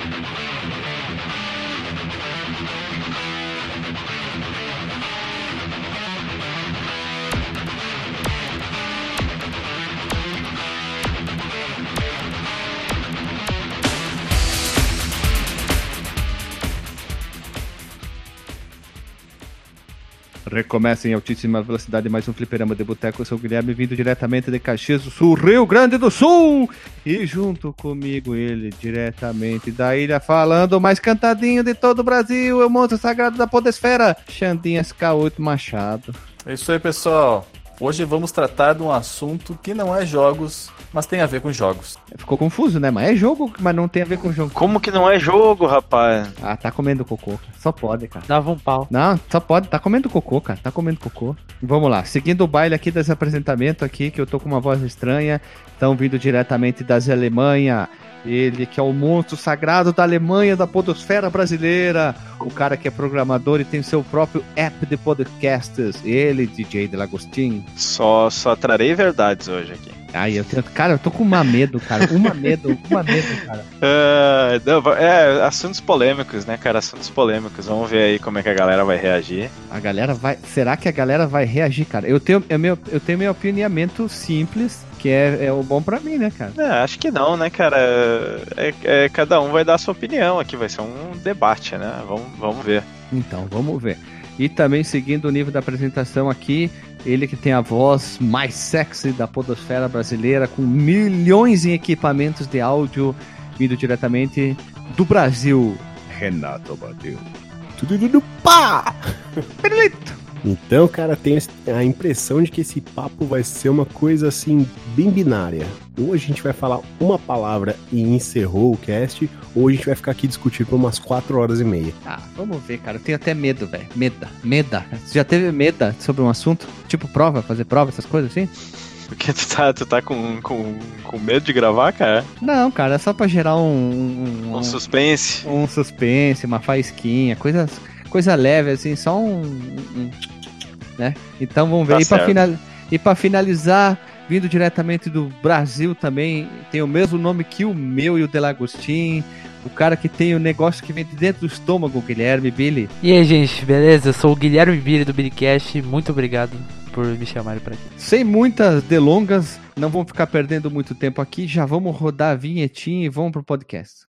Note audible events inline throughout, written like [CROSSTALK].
Thank you. Recomeça em altíssima velocidade mais um fliperama de boteco. Eu sou o Guilherme, vindo diretamente de Caxias do Sul, Rio Grande do Sul. E junto comigo ele, diretamente da ilha, falando mais cantadinho de todo o Brasil, é o monstro sagrado da podesfera, Xandinha SK8 Machado. É isso aí, pessoal. Hoje vamos tratar de um assunto que não é jogos, mas tem a ver com jogos. Ficou confuso, né? Mas é jogo, mas não tem a ver com jogo. Como que não é jogo, rapaz? Ah, tá comendo cocô. cara. Só pode, cara. Dava um pau. Não, só pode. Tá comendo cocô, cara. Tá comendo cocô. Vamos lá. Seguindo o baile aqui desse apresentamento aqui, que eu tô com uma voz estranha. Estão vindo diretamente das Alemanha. Ele que é o monstro sagrado da Alemanha, da podosfera brasileira. O cara que é programador e tem seu próprio app de podcasts. Ele, DJ Delagostin. Só, só trarei verdades hoje aqui. Ai, eu tenho... Cara, eu tô com uma medo, cara. Uma medo, uma medo, cara. Ah, [LAUGHS] não, é, assuntos polêmicos, né, cara? Assuntos polêmicos. Vamos ver aí como é que a galera vai reagir. A galera vai. Será que a galera vai reagir, cara? Eu tenho, eu, meu, eu tenho meu opinamento simples, que é, é o bom pra mim, né, cara? É, acho que não, né, cara? É, é, cada um vai dar a sua opinião aqui, vai ser um debate, né? Vamos, vamos ver. Então, vamos ver. E também seguindo o nível da apresentação aqui, ele que tem a voz mais sexy da podosfera brasileira, com milhões em equipamentos de áudio, vindo diretamente do Brasil, Renato Badeu. Tudo pá! Perlito. Então, cara, tem a impressão de que esse papo vai ser uma coisa assim, bem binária. Ou a gente vai falar uma palavra e encerrou o cast, ou a gente vai ficar aqui discutindo por umas 4 horas e meia. Ah, vamos ver, cara. Eu tenho até medo, velho. Meda. Meda. Você já teve meda sobre um assunto? Tipo prova, fazer prova, essas coisas assim? Porque tu tá, tu tá com, com, com medo de gravar, cara? Não, cara, é só pra gerar um. Um, Um suspense. um suspense, uma faísquinha, coisa, coisa leve, assim, só um. um- né? Então vamos ver. Tá e, pra certo. final, e pra finalizar, vindo diretamente do Brasil também, tem o mesmo nome que o meu e o Delagostin. O cara que tem o negócio que vem de dentro do estômago, Guilherme Billy. E aí, gente, beleza? Eu sou o Guilherme Biri do Billycast. Muito obrigado por me chamarem pra aqui. Sem muitas delongas, não vamos ficar perdendo muito tempo aqui, já vamos rodar a vinhetinha e vamos pro podcast.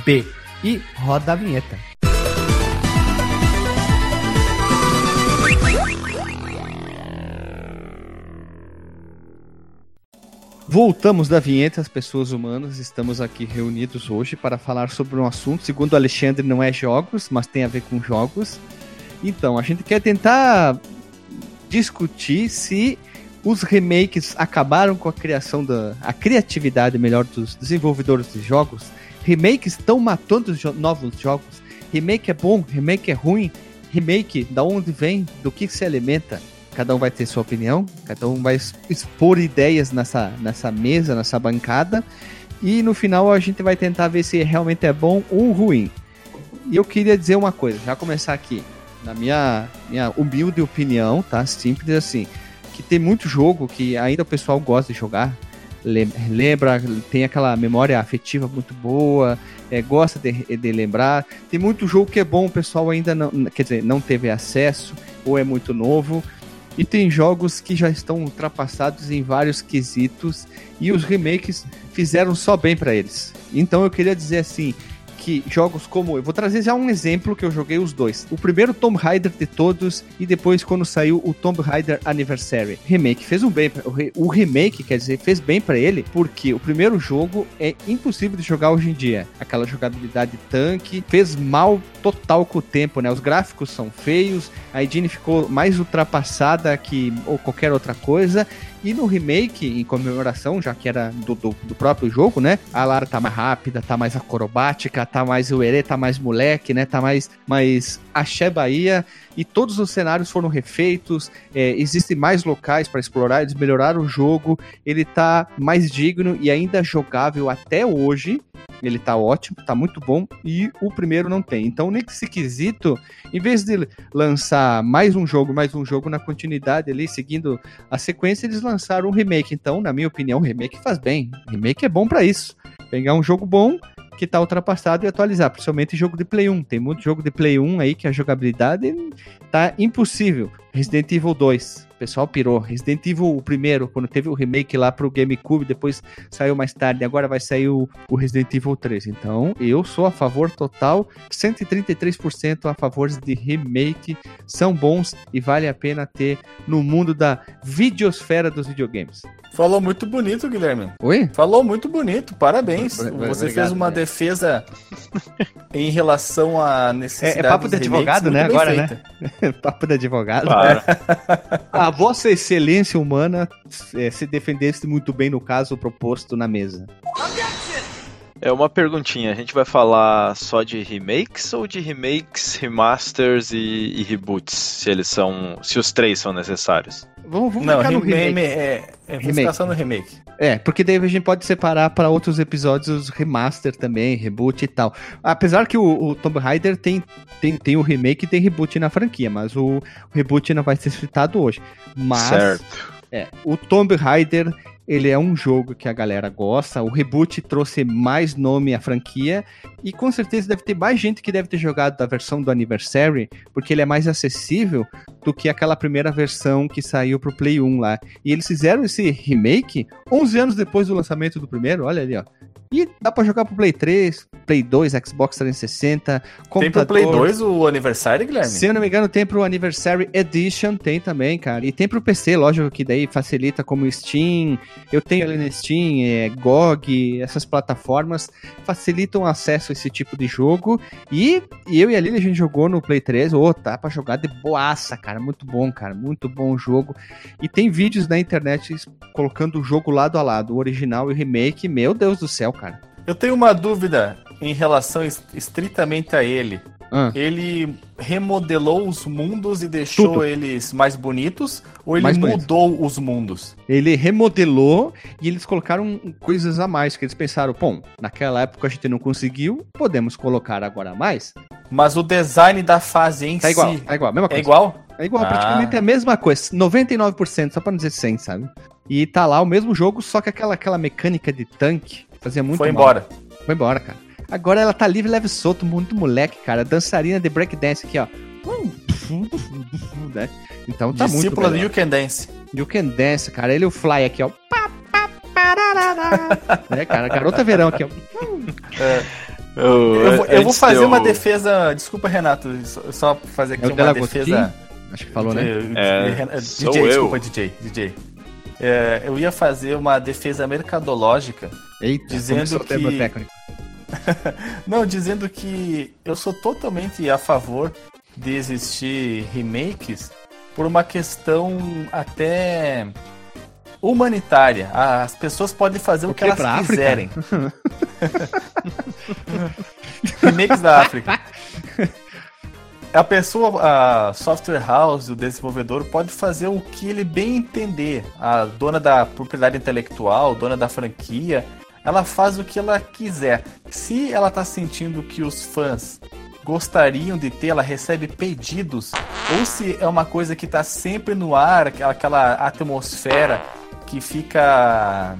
fdb. E roda a vinheta. Voltamos da vinheta, as pessoas humanas. Estamos aqui reunidos hoje para falar sobre um assunto. Segundo Alexandre, não é jogos, mas tem a ver com jogos. Então, a gente quer tentar discutir se os remakes acabaram com a criação da a criatividade melhor dos desenvolvedores de jogos. Remakes estão matando os jo- novos jogos. Remake é bom, remake é ruim. Remake, da onde vem, do que se alimenta. Cada um vai ter sua opinião, cada um vai expor ideias nessa, nessa mesa, nessa bancada. E no final a gente vai tentar ver se realmente é bom ou ruim. E eu queria dizer uma coisa, já começar aqui. Na minha, minha humilde opinião, tá? Simples assim. Que tem muito jogo que ainda o pessoal gosta de jogar. Lem- Lembra, tem aquela memória afetiva muito boa, é, gosta de, de lembrar. Tem muito jogo que é bom, o pessoal ainda não, quer dizer, não teve acesso, ou é muito novo. E tem jogos que já estão ultrapassados em vários quesitos e os remakes fizeram só bem pra eles. Então eu queria dizer assim que jogos como. Eu vou trazer já um exemplo que eu joguei os dois. O primeiro Tomb Raider de todos e depois quando saiu o Tomb Raider Anniversary. Remake fez um bem. o re- O remake, quer dizer, fez bem pra ele porque o primeiro jogo é impossível de jogar hoje em dia. Aquela jogabilidade tanque fez mal total com o tempo, né? Os gráficos são feios, a engine ficou mais ultrapassada que ou qualquer outra coisa. E no remake, em comemoração, já que era do, do, do próprio jogo, né? A Lara tá mais rápida, tá mais acrobática, tá mais uerê, tá mais moleque, né? Tá mais, mais axé Bahia. E todos os cenários foram refeitos, é, existem mais locais para explorar, eles melhoraram o jogo, ele tá mais digno e ainda jogável até hoje. Ele tá ótimo, tá muito bom, e o primeiro não tem. Então, nesse quesito, em vez de lançar mais um jogo, mais um jogo na continuidade ali, seguindo a sequência, eles lançaram um remake. Então, na minha opinião, remake faz bem. Remake é bom pra isso. Pegar um jogo bom que tá ultrapassado e atualizar, principalmente jogo de Play 1. Tem muito jogo de Play 1 aí que a jogabilidade tá impossível. Resident Evil 2, o pessoal pirou. Resident Evil o primeiro, quando teve o remake lá pro GameCube, depois saiu mais tarde, agora vai sair o, o Resident Evil 3. Então, eu sou a favor total, 133% a favor de remake, são bons e vale a pena ter no mundo da videosfera dos videogames. Falou muito bonito, Guilherme. Oi? Falou muito bonito, parabéns. Você obrigado, fez uma né? defesa em relação à necessidade É- é papo dos de remakes advogado, né, agora, né? feita. [LAUGHS] Papo de advogado. Claro. [LAUGHS] A vossa excelência humana eh, se defendesse muito bem no caso proposto na mesa. É uma perguntinha, a gente vai falar só de remakes ou de remakes, remasters e, e reboots, se eles são, se os três são necessários? Vamos, vamos Não, ficar no remake, é, é, Remake. no remake. É, porque daí a gente pode separar para outros episódios remaster também, reboot e tal. Apesar que o, o Tomb Raider tem, tem, tem o remake e tem reboot na franquia, mas o, o reboot não vai ser citado hoje. Mas certo. É, o Tomb Raider, ele é um jogo que a galera gosta. O reboot trouxe mais nome à franquia e com certeza deve ter mais gente que deve ter jogado da versão do Anniversary, porque ele é mais acessível do que aquela primeira versão que saiu pro Play 1 lá. E eles fizeram esse remake 11 anos depois do lançamento do primeiro, olha ali, ó. E dá pra jogar pro Play 3, Play 2, Xbox 360, Tem computador. pro Play 2 o aniversário, Guilherme? Se eu não me engano, tem pro Anniversary Edition, tem também, cara. E tem pro PC, lógico que daí facilita como Steam. Eu tenho ali na Steam, é, GOG, essas plataformas facilitam o acesso a esse tipo de jogo. E, e eu e a Lili a gente jogou no Play 3. Ô, tá pra jogar de boaça, cara. Muito bom, cara. Muito bom o jogo. E tem vídeos na internet colocando o jogo lado a lado, o original e o remake. Meu Deus do céu, cara. Eu tenho uma dúvida em relação es- estritamente a ele. Ah. Ele remodelou os mundos e deixou Tudo. eles mais bonitos ou ele Mais mudou os mundos? Ele remodelou e eles colocaram coisas a mais, que eles pensaram, bom, naquela época a gente não conseguiu, podemos colocar agora a mais. Mas o design da fase em Tá igual, si tá igual, a mesma é coisa. igual? É igual, Ah. praticamente a mesma coisa, 99%, só pra não dizer 100, sabe? E tá lá o mesmo jogo, só que aquela, aquela mecânica de tanque fazia muito Foi mal. embora. Foi embora, cara. Agora ela tá livre, leve e solto, muito moleque, cara. Dançarina de breakdance aqui, ó. Né? Então tá muito Discípula do. You Can Dance. You Can Dance, cara. Ele o Fly aqui, ó. Pá, pá, parará. né, [LAUGHS] cara? Garota verão aqui, ó. Eu vou, eu vou fazer eu- uma defesa. Desculpa, Renato. Só, fazer aqui É uma defesa. Acho que falou, né? É, Ren- sou DJ, eu. desculpa, DJ. DJ. É, eu ia fazer uma defesa mercadológica. Eita, Dizendo o que- técnico. [LAUGHS] Não, dizendo que eu sou totalmente a favor de existir remakes por uma questão até humanitária. As pessoas podem fazer o, O que quê? elas quiserem. [LAUGHS] [LAUGHS] remakes da África. A pessoa, a software house, o desenvolvedor, pode fazer o que ele bem entender. A dona da propriedade intelectual, dona da franquia, ela faz o que ela quiser. Se ela tá sentindo que os fãs gostariam de ter, ela recebe pedidos, ou se é uma coisa que tá sempre no ar, aquela- atmosfera que fica.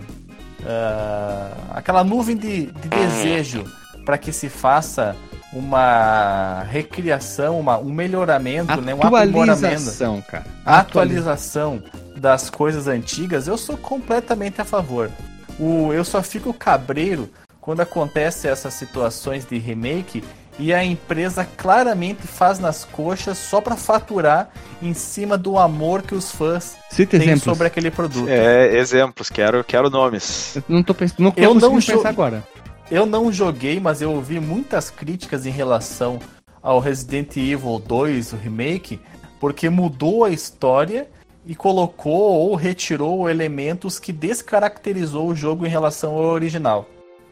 ah, aquela nuvem de, de desejo para que se faça uma recriação, uma, um melhoramento, né, um aprimoramento Atualização, cara. a atualização das coisas antigas, eu sou completamente a favor. O, eu só fico cabreiro quando acontece essas situações de remake e a empresa claramente faz nas coxas só para faturar em cima do amor que os fãs Cita têm exemplos. sobre aquele produto. É, exemplos, quero, quero nomes. Eu não tô pensando, não Eu não pensar agora. Eu não joguei, mas eu ouvi muitas críticas em relação ao Resident Evil 2, o remake, porque mudou a história e colocou ou retirou elementos que descaracterizou o jogo em relação ao original.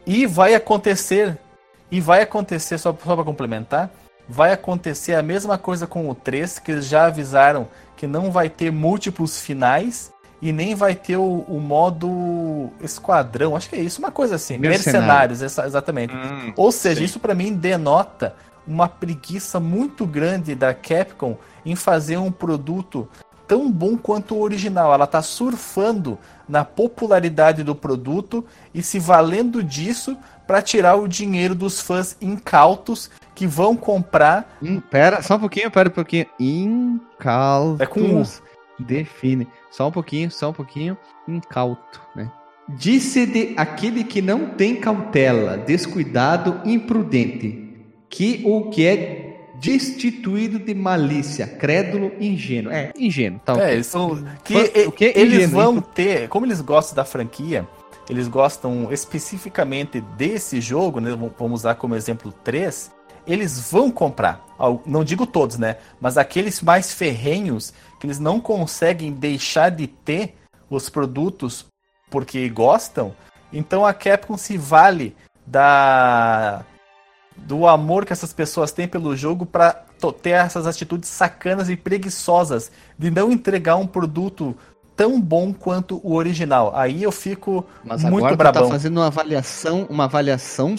E vai acontecer, e vai acontecer, só, só para complementar, vai acontecer a mesma coisa com o 3, que eles já avisaram que não vai ter múltiplos finais e nem vai ter o, o modo esquadrão, acho que é isso, uma coisa assim, Mercenário. mercenários, essa- exatamente. Hum, Ou seja, sim. isso pra mim denota uma preguiça muito grande da Capcom em fazer um produto tão bom quanto o original. Ela tá surfando na popularidade do produto e se valendo disso para tirar o dinheiro dos fãs incautos que vão comprar. Hum, pera, só um pouquinho, pera um pouquinho. Incautos. É com U. Define. Só um pouquinho, só um pouquinho. Incauto, né? Disse de aquele que não tem cautela, descuidado, imprudente, que o que é destituído de malícia, crédulo, ingênuo. É, ingênuo, tá É, eles são que o que é eles ingênuo, vão hein? ter, como eles gostam da franquia, eles gostam especificamente desse jogo, né? Vamos usar como exemplo 3, eles vão comprar. Não digo todos, né? Mas aqueles mais ferrenhos que eles não conseguem deixar de ter os produtos porque gostam, então a Capcom se vale da do amor que essas pessoas têm pelo jogo para ter essas atitudes sacanas e preguiçosas de não entregar um produto tão bom quanto o original. Aí eu fico Mas muito agora tu brabão. tá fazendo uma avaliação, uma avaliação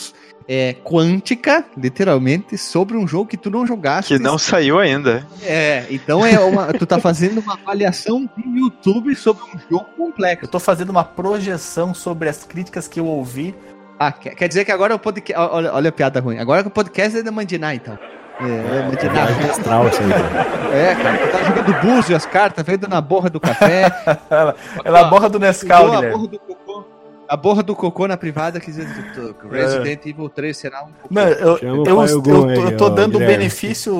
é, quântica, literalmente, sobre um jogo que tu não jogaste. Que não saiu ainda. É, então é uma, tu tá fazendo uma avaliação do YouTube sobre um jogo complexo. Eu tô fazendo uma projeção sobre as críticas que eu ouvi. Ah, quer, quer dizer que agora o podcast. Olha, olha a piada ruim. Agora que o podcast é da Mandiná, então. É, é Mandiná. Viagem astral isso aí, cara. É, cara, tu tá jogando búzio as cartas, vendo na borra do café. [LAUGHS] Ela, ela é a borra do Nescau, Guilherme. borra do. A borra do cocô na privada que diz que Resident Evil 3 será um cocô. Não, eu, eu, eu, Ogum tô, aí, eu tô ó, dando o benefício,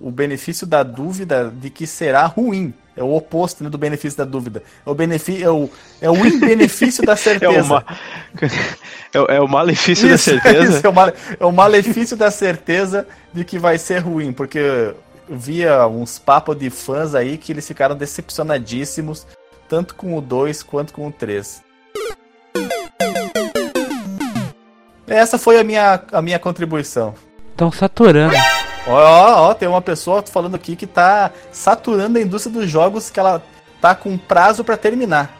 o benefício da dúvida de que será ruim. É o oposto né, do benefício da dúvida. É o, benefício, é o, é o imbenefício da [LAUGHS] É certeza. o, ma... [LAUGHS] é, o- é o malefício da Isso, certeza. isso é, o male- é o malefício da certeza de que vai ser ruim, porque eu via uns papos de fãs aí que eles ficaram decepcionadíssimos, tanto com o 2 quanto com o 3. Essa foi a minha, a minha contribuição. Estão saturando. Ó, ó, ó, tem uma pessoa falando aqui que tá saturando a indústria dos jogos que ela tá com prazo pra terminar.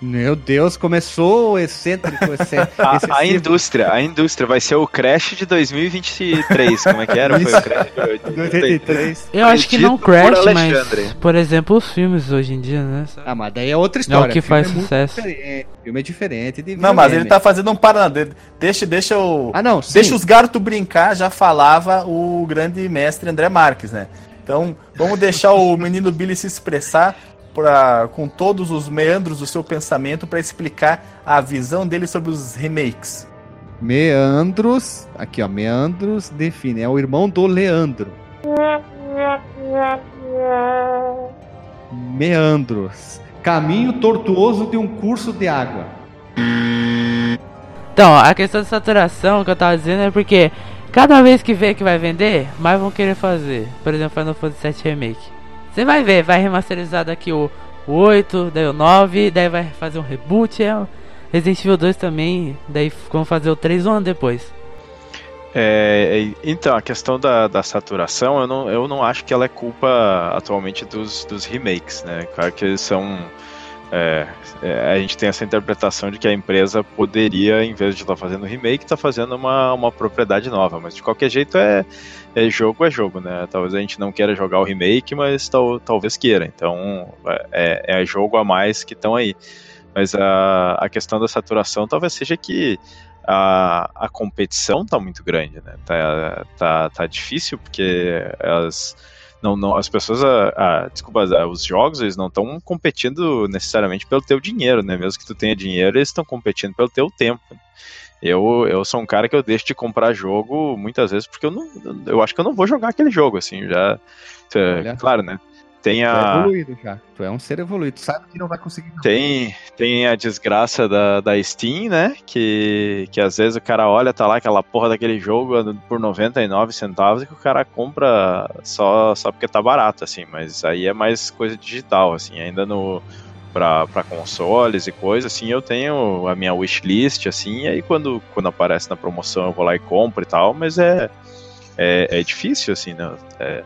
Meu Deus, começou o excêntrico. Esse, [LAUGHS] A, a indústria, a indústria vai ser o Crash de 2023. Como é que era? Foi o Crash de 2023. 83. [LAUGHS] Eu acho que não por Crash, Alexandre. mas, por exemplo, os filmes hoje em dia, né? Ah, mas daí é outra história. que Filme faz é muito sucesso. diferente. Filme é diferente de Não, mas ele tá fazendo um parada. Deixa, deixa o. Ah, não, sim. Deixa os garotos brincar, já falava o grande mestre André Marques, né? Então, vamos deixar o menino Billy se expressar pra, com todos os meandros do seu pensamento para explicar a visão dele sobre os remakes. Meandros. Aqui, ó. Meandros define. É o irmão do Leandro. Meandros. Caminho tortuoso de um curso de água. Então, a questão de saturação que eu tava dizendo é porque cada vez que vê que vai vender, mais vão querer fazer. Por exemplo, Final Fantasy VII Remake. Você vai ver, vai remasterizar daqui o, o 8, daí o 9, daí vai fazer um reboot. É, Resident Evil 2 também, daí vão fazer o 3 um ano depois. É, é, então, a questão da, da saturação, eu não, eu não acho que ela é culpa atualmente dos, dos remakes, né? Claro que eles são. É, é, a gente tem essa interpretação de que a empresa poderia, em vez de estar fazendo remake, estar fazendo uma, uma propriedade nova. Mas de qualquer jeito é, é jogo, é jogo, né? Talvez a gente não queira jogar o remake, mas tal, talvez queira. Então é, é jogo a mais que estão aí. Mas a, a questão da saturação talvez seja que a, a competição tá muito grande, né? Tá, tá, tá difícil porque as, não, não, as pessoas, a, a- desculpa, a- os jogos, eles não estão competindo necessariamente pelo teu dinheiro, né? Mesmo que tu tenha dinheiro, eles estão competindo pelo teu tempo. Eu, eu sou um cara que eu deixo de comprar jogo muitas vezes porque eu não eu acho que eu não vou jogar aquele jogo assim, já Olha. claro, né? Tem Tu é a evoluído já. Tu é um ser evoluído. Sabe que não vai conseguir. tem, tem a desgraça da, da Steam, né? Que, que às vezes o cara olha, tá lá aquela porra daquele jogo por 99 centavos e que o cara compra só, só porque tá barato, assim. Mas aí é mais coisa digital, assim. Ainda no pra, pra consoles e coisas, assim, eu tenho a minha wishlist, assim, e aí quando, quando aparece na promoção eu vou lá e compro e tal, mas é, é, é difícil, assim, né? É,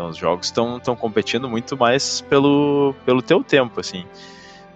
então os jogos estão competindo muito mais pelo, pelo teu tempo, assim.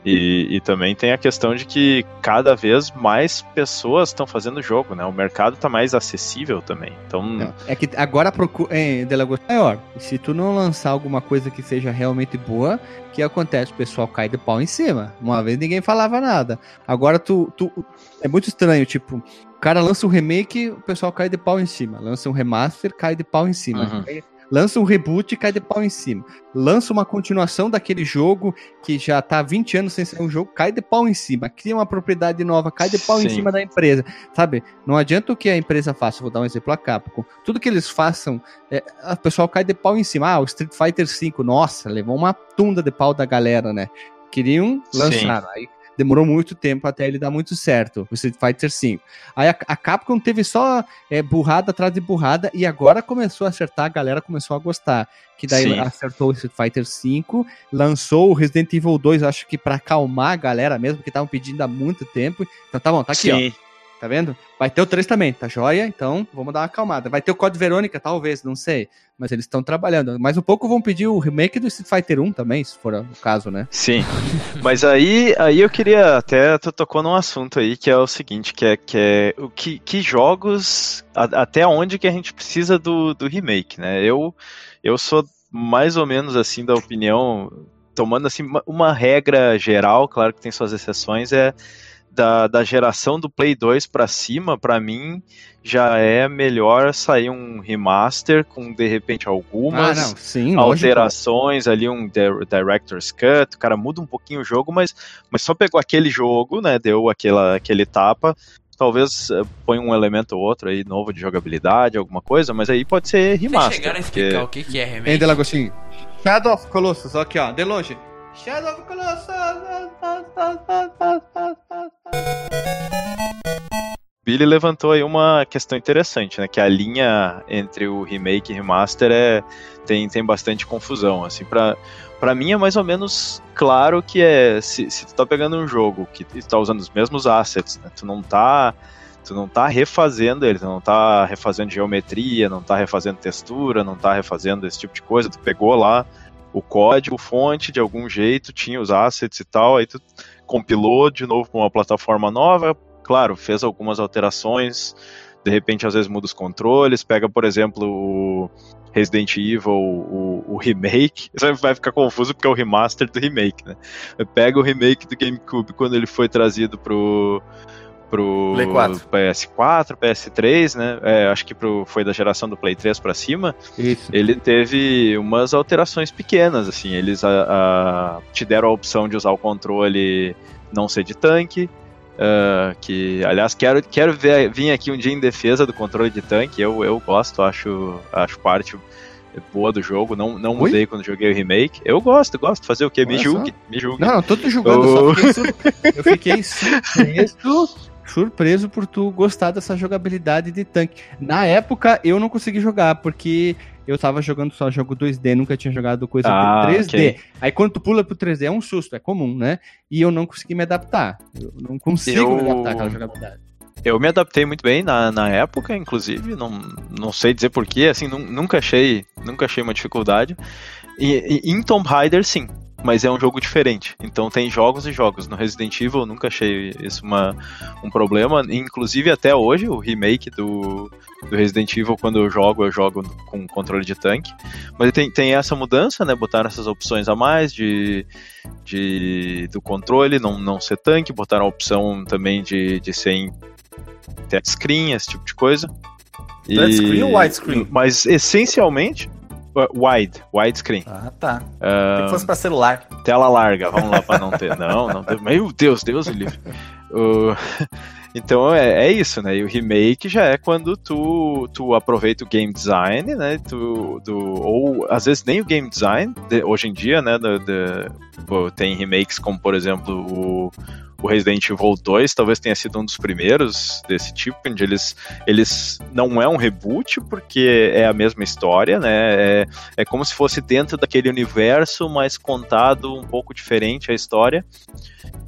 E, e também tem a questão de que cada vez mais pessoas estão fazendo jogo, né? O mercado tá mais acessível também. Então, Não, é que agora procura. É, é maior. E se tu não lançar alguma coisa que seja realmente boa, o que acontece? O pessoal cai de pau em cima. Uma vez ninguém falava nada. Agora tu. tu é muito estranho, tipo. O cara lança um remake, o pessoal cai de pau em cima. Lança um remaster, cai de pau em cima. Uhum. Aí Lança um reboot e cai de pau em cima. Lança uma continuação daquele jogo que já tá há 20 anos sem ser um jogo, cai de pau em cima. Cria uma propriedade nova, cai de pau em Sim. cima da empresa. Sabe? Não adianta o que a empresa faça. Vou dar um exemplo a Capcom. Tudo que eles façam, é, o pessoal cai de pau em cima. Ah, o Street Fighter V, nossa, levou uma tunda de pau da galera, né? Queriam lançar. Aí demorou muito tempo até ele dar muito certo, o Street Fighter V. Aí a, a Capcom teve só é, burrada atrás de burrada e agora começou a acertar, a galera começou a gostar. Que daí Sim. acertou o Street Fighter V, lançou o Resident Evil 2, acho que pra acalmar a galera mesmo, que estavam pedindo há muito tempo. Então tá bom, tá aqui, ó. Tá vendo? Vai ter o 3 também, tá joia? Então vamos dar uma acalmada. Vai ter o Code Verônica, talvez, não sei. Mas eles estão trabalhando. Mas um pouco vão pedir o remake do Street Fighter 1 também, se for o caso, né? Sim, mas aí, aí eu queria até tu tocou num assunto aí que é o seguinte, que é que é que, que jogos a- até onde que a gente precisa do, do remake, né? Eu eu sou mais ou menos assim da opinião, tomando assim uma regra geral, claro que tem suas exceções, é da, da geração do Play 2 pra cima, pra mim já é melhor sair um remaster com de repente algumas ah, não, sim, lógico. alterações ali, um di- Director's Cut, o cara muda um pouquinho o jogo, mas, mas só pegou aquele jogo, né, deu aquela, aquele tapa, talvez eh, põe um elemento ou outro aí novo de jogabilidade, alguma coisa, mas aí pode ser Vocês remaster. chegaram a porque- explicar o que, que é? Delagostinho? Shadow of Colossus, aqui, ó, de longe. Shadow of Colossus. Billy levantou aí uma questão interessante, né? Que a linha entre o remake e remaster é tem, tem bastante confusão, assim, pra, pra mim é mais ou menos claro que é se, se tu tá pegando um jogo que tu tá usando os mesmos assets, né? Tu não tá tu não tá refazendo ele, tu não tá refazendo geometria, não tá refazendo textura, não tá refazendo esse tipo de coisa, tu pegou lá o código fonte de algum jeito, tinha os assets e tal, aí tu compilou de novo para uma plataforma nova, claro, fez algumas alterações, de repente às vezes muda os controles, pega, por exemplo, o Resident Evil, o, o remake, [LAUGHS] você vai ficar confuso porque é o remaster do remake, né? Pega o remake do GameCube quando ele foi trazido pro pro Play 4. PS4, PS3, né? É, acho que pro, foi da geração do Play 3 pra cima Isso. ele teve umas alterações pequenas, assim, eles a- a- te deram a opção de usar o controle não ser de tanque, ah, que, aliás, quero, quero ver, vir aqui um dia em defesa do controle de tanque, eu, eu gosto, acho, aacho parte boa do jogo, não, não Oi? mudei quando joguei o remake, eu gosto, gosto, fazer o quê? Me julgue, me julgue. Não, não, tô te julgando, Oh. eu fiquei surpreso, [LAUGHS] surpreso por tu gostar dessa jogabilidade de tanque. Na época, eu não consegui jogar, porque eu tava jogando só jogo 2D, nunca tinha jogado coisa Ah, 3D. ok. Aí quando tu pula pro 3D é um susto, é comum, né? E eu não consegui me adaptar. Eu não consigo Eu- me adaptar àquela jogabilidade. Eu me adaptei muito bem na, na época, inclusive, não, não sei dizer porquê, assim, nu- nunca achei, nunca achei uma dificuldade. E, e em Tomb Raider, sim, mas é um jogo diferente. Então tem jogos e jogos. No Resident Evil eu nunca achei isso uma, um problema. Inclusive até hoje, o remake do, do Resident Evil, quando eu jogo, eu jogo com controle de tanque. Mas tem, tem essa mudança, né? Botaram essas opções a mais de, de do controle, não, não ser tanque, botaram a opção também de, de ser em touchscreen, esse tipo de coisa. Touchscreen ou widescreen? Mas essencialmente, uh, wide, widescreen. Ah, tá. Ah, Se fosse pra celular. tela larga, vamos lá pra não ter. [LAUGHS] Não, não ter. Meu Deus, Deus o livre. O- [LAUGHS] Então é, é, isso, né? E o remake já é quando tu, tu aproveita o game design, né? Tu, do, ou às vezes nem o game design, de, hoje em dia, né? Tem remakes como, por exemplo, o, o Resident Evil 2 talvez tenha sido um dos primeiros desse tipo, onde eles, eles não é um reboot, porque é a mesma história, né? É, é como se fosse dentro daquele universo, mas contado um pouco diferente a história.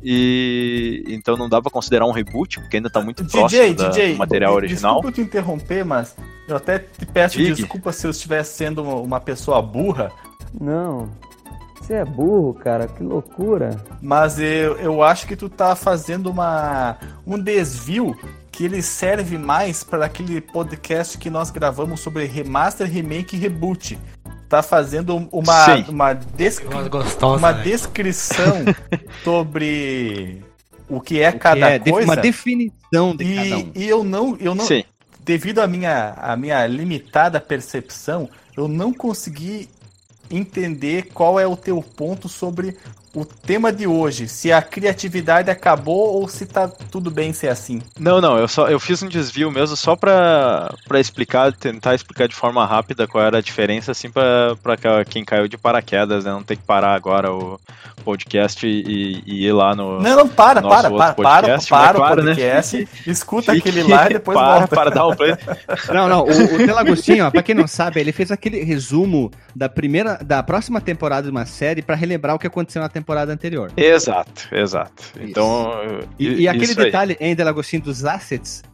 E então não dá pra considerar um reboot, porque ainda tá muito DJ, próximo DJ, do material original. Desculpa te interromper, mas eu até te peço Digue. desculpa se eu estivesse sendo uma pessoa burra. Não, você é burro, cara, que loucura. Mas eu, eu acho que tu tá fazendo uma, um desvio que ele serve mais para aquele podcast que nós gravamos sobre remaster, remake e reboot tá fazendo uma, uma, descri gostosa, uma né? descrição [LAUGHS] sobre o que é o cada que é, coisa. Uma definição de e, cada um. E eu não, eu não Sim. devido à minha, à minha limitada percepção, eu não consegui entender qual é o teu ponto sobre o tema de hoje, se a criatividade acabou ou se tá tudo bem ser assim. Não, não, eu só eu fiz um desvio mesmo só para para explicar, tentar explicar de forma rápida qual era a diferença assim para quem caiu de paraquedas, né, não ter que parar agora o podcast e, e ir lá no Não, não para, para, para, podcast, para, para, para o né? podcast, né? escuta Fique, [LAUGHS] aquele lá e depois para, volta. Para dar um play. [LAUGHS] Não, não, o, o Telagostinho, ó, para quem não sabe, ele fez aquele resumo da primeira da próxima temporada de uma série para relembrar o que aconteceu na temporada temporada anterior. Exato, exato. Isso. Então. E, e aquele detalhe ainda, Lagostinho, dos assets,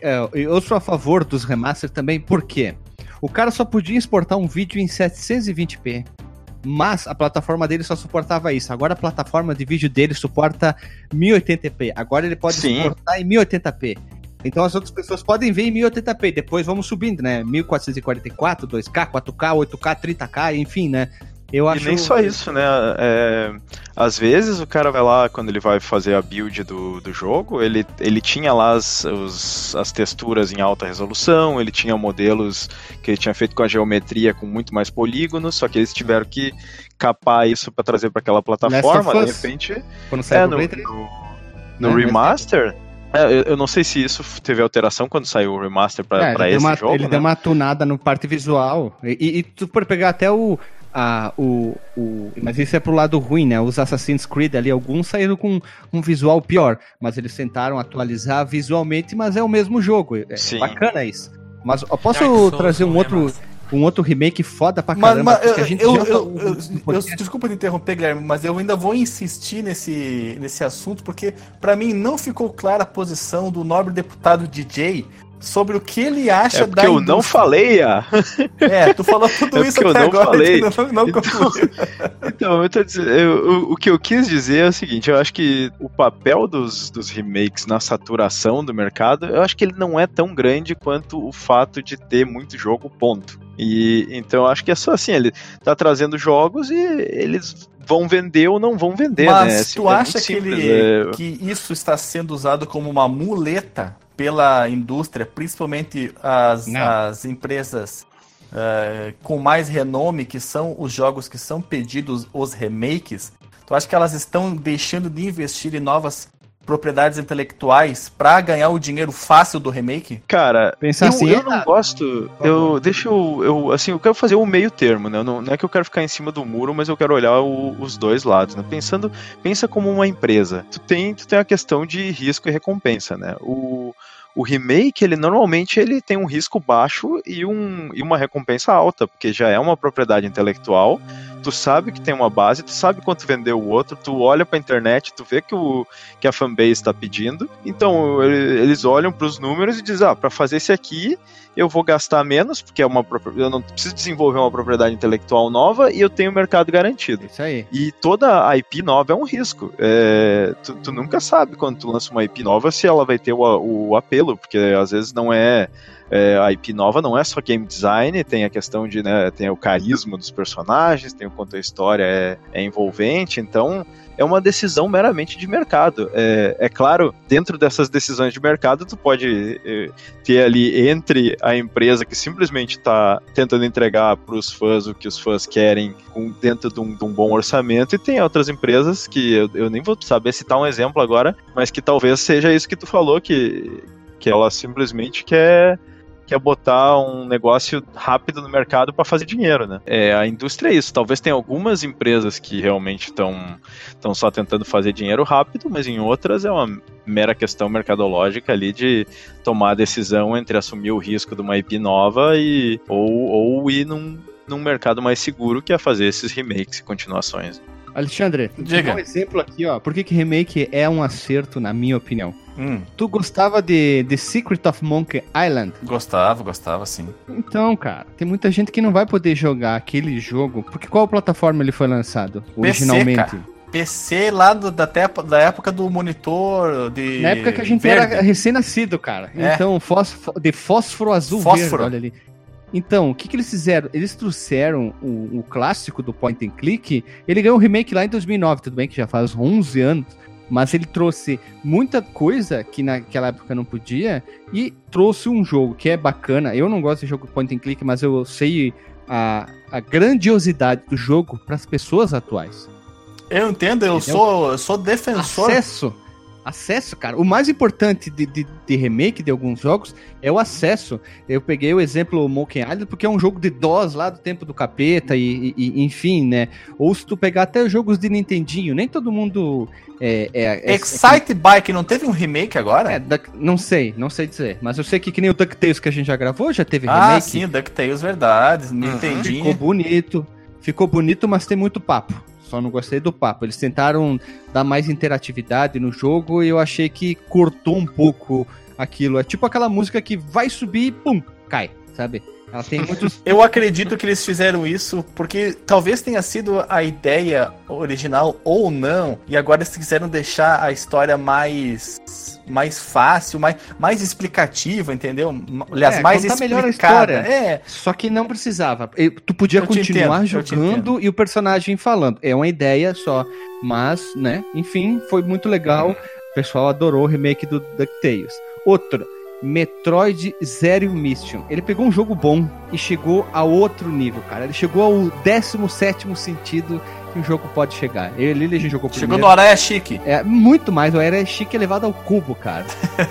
é, eu sou a favor dos remasters também, por quê? O cara só podia exportar um vídeo em 720p. Mas a plataforma dele só suportava isso. Agora a plataforma de vídeo dele suporta 1080p. Agora ele pode Sim. suportar em 1080p. Então as outras pessoas podem ver em 1080p. Depois vamos subindo, né? 1444, 2K, 4K, 8K, 30K, enfim, né? Eu acho... E nem só isso, né? É, às vezes o cara vai lá, quando ele vai fazer a build do, do jogo, ele, ele tinha lá as, os, as texturas em alta resolução, ele tinha modelos que ele tinha feito com a geometria com muito mais polígonos, só que eles tiveram que capar isso para trazer para aquela plataforma, de repente. Quando saiu é, no, no, no é, remaster. É, eu não sei se isso teve alteração quando saiu o remaster para é, esse uma, jogo. Ele né? deu uma tunada no parte visual. E, e, e tu pode pegar até o, a, o, o. Mas isso é pro lado ruim, né? Os Assassin's Creed ali, alguns saíram com um visual pior, mas eles tentaram atualizar visualmente, mas é o mesmo jogo. É Sim. bacana isso. Mas eu posso trazer um outro. Um outro remake foda pra caramba. Mas, mas eu, eu, eu, eu, desculpa te interromper, Guilherme, mas eu ainda vou insistir nesse, nesse assunto, porque para mim não ficou clara a posição do nobre deputado DJ sobre o que ele acha é da eu não falei, ah. É, tu falou [LAUGHS] tudo é isso até eu não agora, falei. [LAUGHS] Não, não então, [LAUGHS] então, eu tô dizendo, eu, o que eu quis dizer é o seguinte, eu acho que o papel dos, dos remakes na saturação do mercado, eu acho que ele não é tão grande quanto o fato de ter muito jogo, ponto. E então eu acho que é só assim, ele tá trazendo jogos e eles vão vender ou não vão vender, Mas né? Mas tu é acha que, ele, é... que isso está sendo usado como uma muleta pela indústria, principalmente as, as empresas uh, com mais renome, que são os jogos que são pedidos, os remakes, tu acha que elas estão deixando de investir em novas propriedades intelectuais para ganhar o dinheiro fácil do remake? Cara, Pensar eu, assim, eu não gosto. Eu deixa eu, eu assim, eu quero fazer um meio termo, né? Não, não, é que eu quero ficar em cima do muro, mas eu quero olhar o, os dois lados, né? Pensando, pensa como uma empresa. Tu tem, tu tem a questão de risco e recompensa, né? O o remake, ele normalmente ele tem um risco baixo e, um, e uma recompensa alta, porque já é uma propriedade intelectual tu sabe que tem uma base, tu sabe quanto vendeu o outro, tu olha pra internet, tu vê que, o, que a fanbase está pedindo. Então eles olham para os números e dizem: ah, para fazer esse aqui eu vou gastar menos, porque é uma eu não preciso desenvolver uma propriedade intelectual nova e eu tenho o mercado garantido. Isso aí. E toda a IP nova é um risco. É, tu, tu, nunca sabe quando tu lança uma IP nova se ela vai ter o, o apelo apelo, porque às vezes não é, é, a IP nova não é só game design, tem a questão de, né, tem o carisma dos personagens, tem o quanto a história é, é envolvente, então é uma decisão meramente de mercado. É, é claro, dentro dessas decisões de mercado, tu pode é, ter ali entre a empresa que simplesmente está tentando entregar para os fãs o que os fãs querem com, dentro de um, de um, bom orçamento, e tem outras empresas que eu, eu nem vou saber citar um exemplo agora, mas que talvez seja isso que tu falou, que, que ela simplesmente quer quer botar um negócio rápido no mercado para fazer dinheiro, né? É, a indústria é isso. Talvez tenha algumas empresas que realmente estão estão só tentando fazer dinheiro rápido, mas em outras é uma mera questão mercadológica ali de tomar a decisão entre assumir o risco de uma IP nova e ou, ou ir num, num mercado mais seguro que é fazer esses remakes e continuações. Alexandre, Diga. um exemplo aqui, ó. Por que, que remake é um acerto, na minha opinião? Hum, Tu gostava de The Secret of Monkey Island? gostava, gostava, sim. Então, cara, tem muita gente que não vai poder jogar aquele jogo, porque qual plataforma ele foi lançado originalmente? cara. PC lá do- da, te- da época do monitor de. Na época que a gente verde. era recém-nascido, cara. É. Então, fósforo, de fósforo azul Fósforo. verde, olha ali. Então, o que, que eles fizeram? Eles trouxeram o, o clássico do point and click. Ele ganhou um remake lá em 2009, tudo bem que já faz 11 anos. Mas ele trouxe muita coisa que naquela época não podia e trouxe um jogo que é bacana. Eu não gosto de jogo point and click, mas eu sei a, a grandiosidade do jogo para as pessoas atuais. Eu entendo, eu Entendeu? sou, eu sou defensor. Acesso. Acesso, cara. O mais importante de, de, de remake de alguns jogos é o acesso. Eu peguei o exemplo Monkey Island porque é um jogo de DOS lá do tempo do capeta e, e- enfim, né? Ou se tu pegar até jogos de Nintendinho, nem todo mundo é... é, é Excite Bike não teve um remake agora? é, da- não sei, não sei dizer. Mas eu sei que, que nem o DuckTales que a gente já gravou, já teve ah, remake. sim, DuckTales, verdade. Ficou Nintendinho. bonito. Ficou bonito, mas tem muito papo. Só não gostei do papo. Eles tentaram dar mais interatividade no jogo e eu achei que cortou um pouco aquilo. É tipo aquela música que vai subir e pum, cai, sabe? Ela tem muitos. Eu acredito que eles fizeram isso porque talvez tenha sido a ideia original ou não, e agora eles quiseram deixar a história mais mais fácil, mais, mais explicativa, entendeu? Aliás, É, mais contar melhor a explicada. história. É, Só que não precisava. E Tu podia Eu continuar entendo, jogando e o personagem falando. É uma ideia só. Mas, né, enfim, foi muito legal. O pessoal adorou o remake do DuckTales. Outro, Metroid Zero Mission. Ele pegou um jogo bom e chegou a outro nível, cara. Ele chegou ao 17 sentido que um jogo pode chegar. Ele, ele já jogou chegou primeiro. no Araia Chique. É muito mais, o Era é chique elevado ao cubo, cara.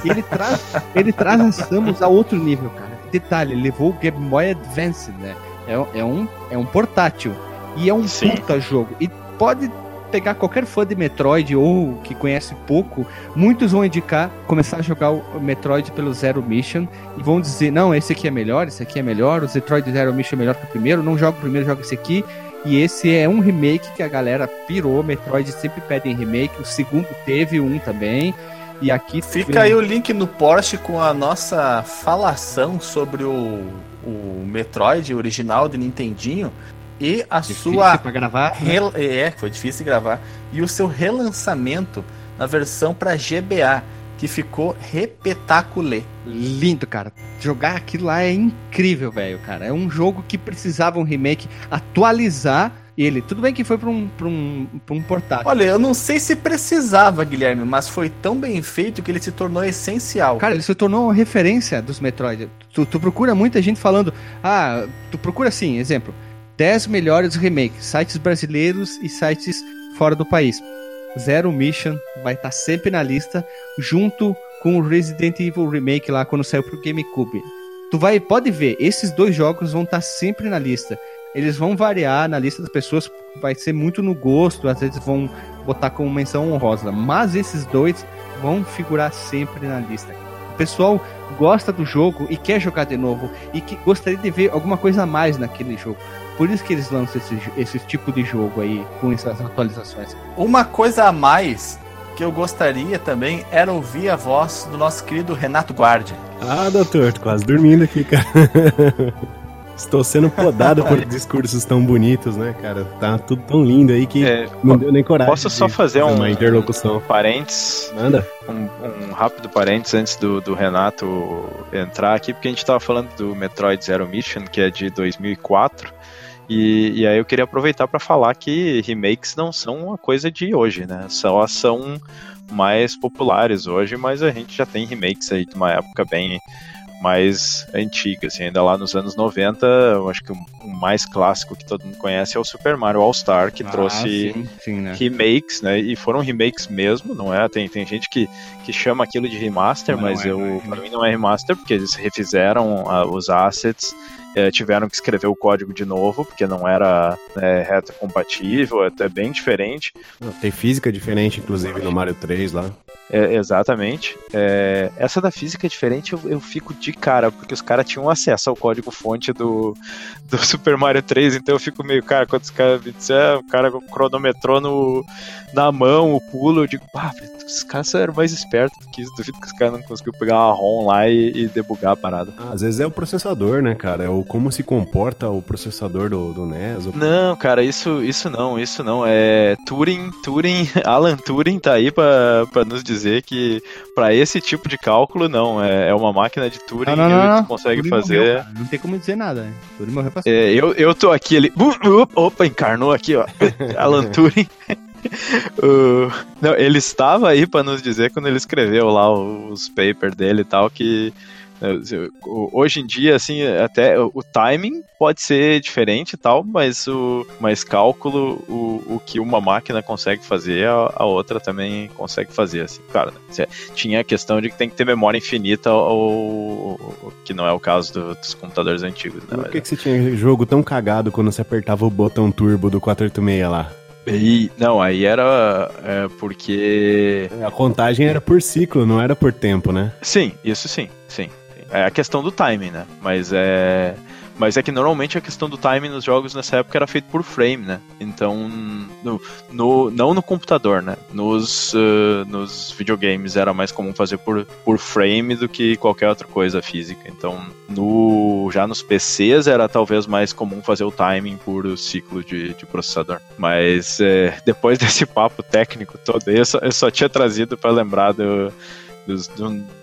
E ele traz, [LAUGHS] ele traz a Samus a outro nível, cara. Detalhe, ele levou o Game Boy Advance, né? É, é um, é um portátil. E é um Sim. puta jogo. E pode pegar qualquer fã de Metroid ou que conhece pouco, muitos vão indicar começar a jogar o Metroid pelo Zero Mission e vão dizer, não, esse aqui é melhor, esse aqui é melhor, o Metroid Zero Mission é melhor que o primeiro, não joga o primeiro, joga esse aqui. E esse é um remake que a galera pirou. Metroid sempre pedem remake. O segundo teve um também. E aqui Fica aí o link no Porsche com a nossa falação sobre o, o Metroid original de Nintendinho e a Difícil sua pra gravar. né? Rel- É, foi difícil de gravar. E o seu relançamento na versão para GBA, que ficou repetaculê. Lindo, cara. Jogar aquilo lá é incrível, velho, cara. É um jogo que precisava um remake, atualizar ele. Tudo bem que foi pra um, pra um, pra um portátil. Olha, eu não sei se precisava, Guilherme, mas foi tão bem feito que ele se tornou essencial. Cara, ele se tornou uma referência dos Metroid. Tu, tu procura muita gente falando. Ah, tu procura assim, exemplo. 10 melhores remakes, sites brasileiros e sites fora do país. Zero Mission vai estar sempre na lista, junto com o Resident Evil Remake lá quando saiu pro GameCube. Tu vai, pode ver, esses dois jogos vão estar sempre na lista. Eles vão variar na lista das pessoas, vai ser muito no gosto, às vezes vão botar como menção honrosa, mas esses dois vão figurar sempre na lista. O pessoal gosta do jogo e quer jogar de novo e que gostaria de ver alguma coisa a mais naquele jogo. Por isso que eles lançam esse, esse tipo de jogo aí com essas atualizações. Uma coisa a mais que eu gostaria também era ouvir a voz do nosso querido Renato Guardi. Ah, doutor, tô quase dormindo aqui, cara. [LAUGHS] Estou sendo podado por [LAUGHS] discursos tão bonitos, né, cara? Tá tudo tão lindo aí que É, não deu nem coragem. posso só fazer um- uma interlocução. parênteses, Manda. um, um rápido parênteses antes do, do Renato entrar aqui, porque a gente tava falando do Metroid Zero Mission, que é de 2004. E, e aí eu queria aproveitar para falar que remakes não são uma coisa de hoje, né? Só são mais populares hoje, mas a gente já tem remakes aí de uma época bem mais antiga, assim, ainda lá nos anos 90, eu acho que o, mais clássico que todo mundo conhece é o Super Mario All-Star, que Ah, trouxe sim, sim, né? remakes, né? E foram remakes mesmo, não é? Tem, tem gente que, que chama aquilo de remaster, Mas não mas é, eu, é pra mim não é remaster, porque eles refizeram ah, os assets, eh, tiveram que escrever o código de novo, porque não era né, retrocompatível, é até bem diferente. Ah, Tem física diferente, inclusive, no Mario 3 lá. É, exatamente. É, essa da física é diferente, eu, eu fico de cara, porque os caras tinham acesso ao código-fonte do, do Super Mario 3, então eu fico meio, cara, quando os caras me disseram, o cara cronometrou no, na mão o pulo, eu digo, pá, os caras eram mais espertos do que isso, duvido que os caras não conseguiram pegar uma ROM lá e, e debugar a parada. Às vezes é o processador, né, cara? É o como se comporta o processador do, do NES. o- Não, cara, isso, isso não, isso não. É Turing, Turing, [LAUGHS] Alan Turing tá aí pra, pra nos dizer que pra esse tipo de cálculo, não. É, é uma máquina de Turing Não, não, e não, eles não. conseguem Turing fazer. morreu, não tem como dizer nada, né? Turing morreu pra É, eu, eu tô aqui, ele. Uh, uh, Opa, encarnou aqui, ó. [LAUGHS] Alan Turing. [LAUGHS] Não, ele estava aí pra nos dizer quando ele escreveu lá os papers dele e tal que hoje em dia assim até o timing pode ser diferente e tal, mas o mais cálculo o, o que uma máquina consegue fazer a, a outra também consegue fazer assim, claro. Né? Tinha a questão de que tem que ter memória infinita ou, que não é o caso do- dos computadores antigos, né? Por Mas- que, que você tinha jogo tão cagado quando você apertava o botão turbo do 486 lá? E, não, aí era é, porque. A contagem era por ciclo, não era por tempo, né? Sim, isso sim, sim. É a questão do timing, né? Mas é. Mas é que normalmente a questão do timing nos jogos nessa época era feito por frame, né? Então, no, no- não no computador, né? Nos, eh, nos videogames era mais comum fazer por, por frame do que qualquer outra coisa física. Então, no, já nos PCs era talvez mais comum fazer o timing por ciclo de, de processador. Mas eh, depois [LAUGHS] desse papo técnico todo, eu só, eu só tinha trazido para lembrar do, dos, do, Uh,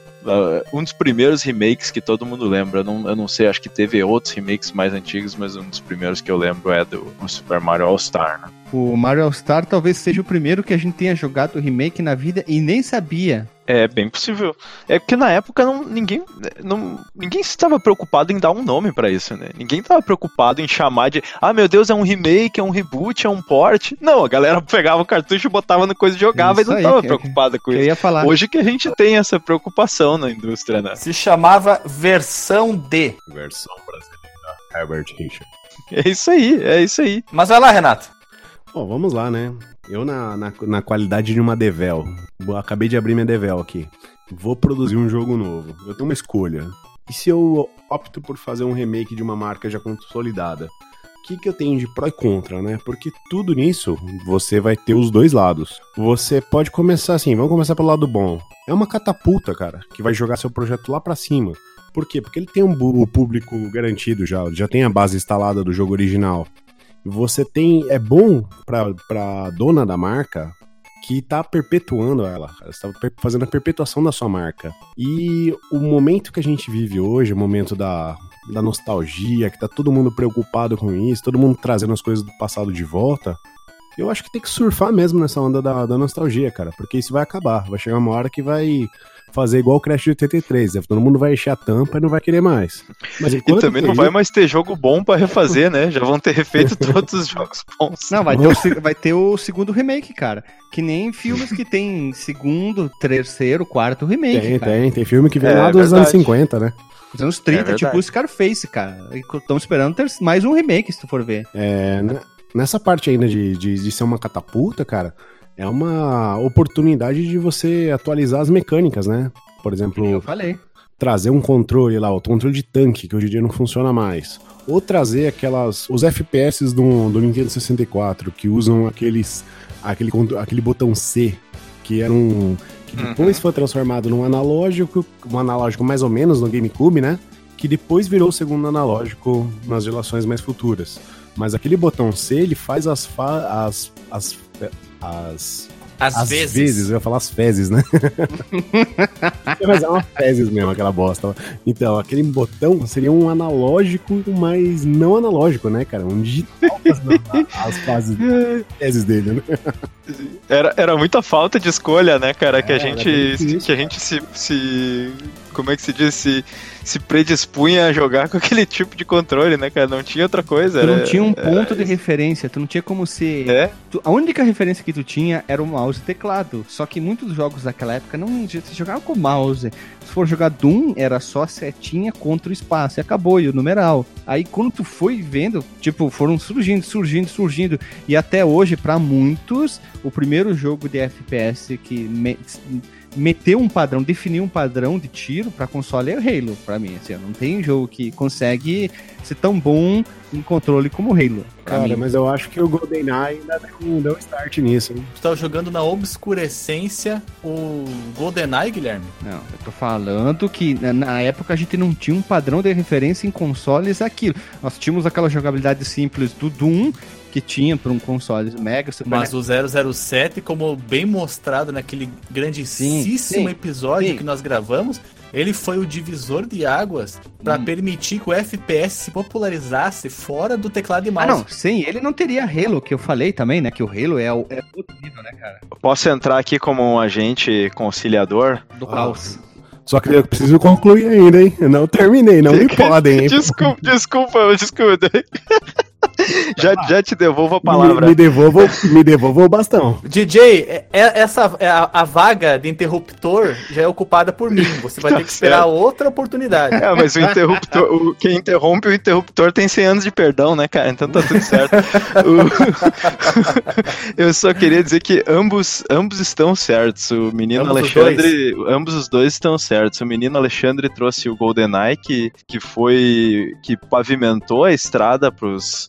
um dos primeiros remakes que todo mundo lembra. Eu não, eu não sei, acho que teve outros remakes mais antigos, mas um dos primeiros que eu lembro é do o Super Mario All-Star, né? O Mario All-Star talvez seja o primeiro que a gente tenha jogado o remake na vida e nem sabia. É bem possível. É porque na época não, ninguém, não, ninguém estava preocupado em dar um nome pra isso, né? Ninguém estava preocupado em chamar de, ah, meu Deus, é um remake, é um reboot, é um port. Não, a galera pegava o cartucho, botava na coisa e jogava Isso e não estava que- preocupada com isso. ia falar. Hoje que a gente tem essa preocupação na indústria, né? Se chamava versão D. Versão brasileira. Herbert Richard. É isso aí, é isso aí. Mas vai lá, Renato. Bom, vamos lá, né? Eu, na, na, na qualidade de uma Devel, acabei de abrir minha Devel aqui. Vou produzir um jogo novo. Eu tenho uma escolha. E se eu opto por fazer um remake de uma marca já consolidada? O que, que eu tenho de pró e contra, né? Porque tudo nisso você vai ter os dois lados. Você pode começar assim, vamos começar pelo lado bom. É uma catapulta, cara, que vai jogar seu projeto lá pra cima. Por quê? Porque ele tem um público garantido já, já tem a base instalada do jogo original você tem. É bom pra, dona da marca que tá perpetuando ela. Está fazendo a perpetuação da sua marca. E o momento que a gente vive hoje, o momento da, da nostalgia, que tá todo mundo preocupado com isso, todo mundo trazendo as coisas do passado de volta. Eu acho que tem que surfar mesmo nessa onda da, da nostalgia, cara, porque isso vai acabar. Vai chegar uma hora que vai fazer igual o Crash de 83. né? Todo mundo vai encher a tampa e não vai querer mais. Mas E também não vai mais ter jogo bom pra refazer, né? Já vão ter refeito [LAUGHS] todos os jogos bons. Não, vai ter, o, vai ter o segundo remake, cara. Que nem filmes que tem segundo, terceiro, quarto remake, Tem, cara. tem, tem filme que vem É, lá dos verdade. anos 50, né? Os anos 30, É tipo o Scarface, cara. E estão esperando ter mais um remake, se tu for ver. É, né, nessa parte ainda de, de, de ser uma catapulta, cara, é uma oportunidade de você atualizar as mecânicas, né? Por exemplo, Eu falei. trazer um controle lá, o controle de tanque, que hoje em dia não funciona mais. Ou trazer aquelas. os FPS do, do Nintendo 64, que usam aqueles. aquele, aquele botão C, que era um. que depois foi transformado num analógico, um analógico mais ou menos no GameCube, né? que depois virou o segundo analógico nas gerações mais futuras. Mas aquele botão C, ele faz as fa as as as Às, às vezes. eu ia falar as fezes, né? [LAUGHS] Mas é uma fezes mesmo, aquela bosta. Então, aquele botão seria um analógico, mas não analógico, né, cara? Um digital [LAUGHS] a- as fases, fezes dele, né? Era, era muita falta de escolha, né, cara? que a É, bem gente, difícil, que a gente se, se. Como é que se diz? Se, se predispunha a jogar com aquele tipo de controle, né, cara? Não tinha outra coisa. Tu não era- tinha um era- ponto de referência, tu não tinha como ser. É? Tu- a única referência que tu tinha era o mouse e teclado. Só que muitos jogos daquela época não se jogava com mouse. Se for jogar Doom, era só setinha contra o espaço e acabou, e o numeral. Aí quando tu foi vendo, tipo, foram surgindo, surgindo, surgindo. E até hoje, pra muitos, o primeiro jogo de FPS que me- meteu um padrão, definiu um padrão de tiro pra console é o Halo, pra mim. Assim, não tem jogo que consegue ser tão bom em controle como o Halo. Cara, mim. mas eu acho que o GoldenEye ainda deu um, deu um start nisso, hein? Tu tava jogando na obscurecência o GoldenEye, Guilherme? Não, eu tô falando que na, na época a gente não tinha um padrão de referência em consoles aquilo. Nós tínhamos aquela jogabilidade simples do Doom, que tinha para um console Mega, Super Mas o 007, como bem mostrado naquele grandíssimo Sim, sim, episódio sim. que nós gravamos, ele foi o divisor de águas para Hum. permitir que o FPS se popularizasse fora do teclado e Ah, mouse. não, sem ele não teria Halo, que eu falei também, né? Que o Halo é, o, é outro nível, né, cara? Posso entrar aqui como um agente conciliador? Do Ah, caos. Só que eu preciso concluir ainda, hein? Eu não terminei, não [LAUGHS] me podem, hein? Desculpa, desculpa, desculpa. [LAUGHS] já, já te devolvo a Me, palavra. me devolva, me devolva o bastão. DJ, é- é- essa é a, a vaga de interruptor já é ocupada por mim. Você vai ter que esperar outra oportunidade. É, mas o interruptor, o, quem interrompe o interruptor tem 100 anos de perdão, né, cara? Então tá tudo certo. O- [LAUGHS] Eu só queria dizer que ambos, ambos estão certos. O menino Ambos os Alexandre, ambos os dois estão certos. O menino Alexandre trouxe o GoldenEye, que, que foi, que pavimentou a estrada pros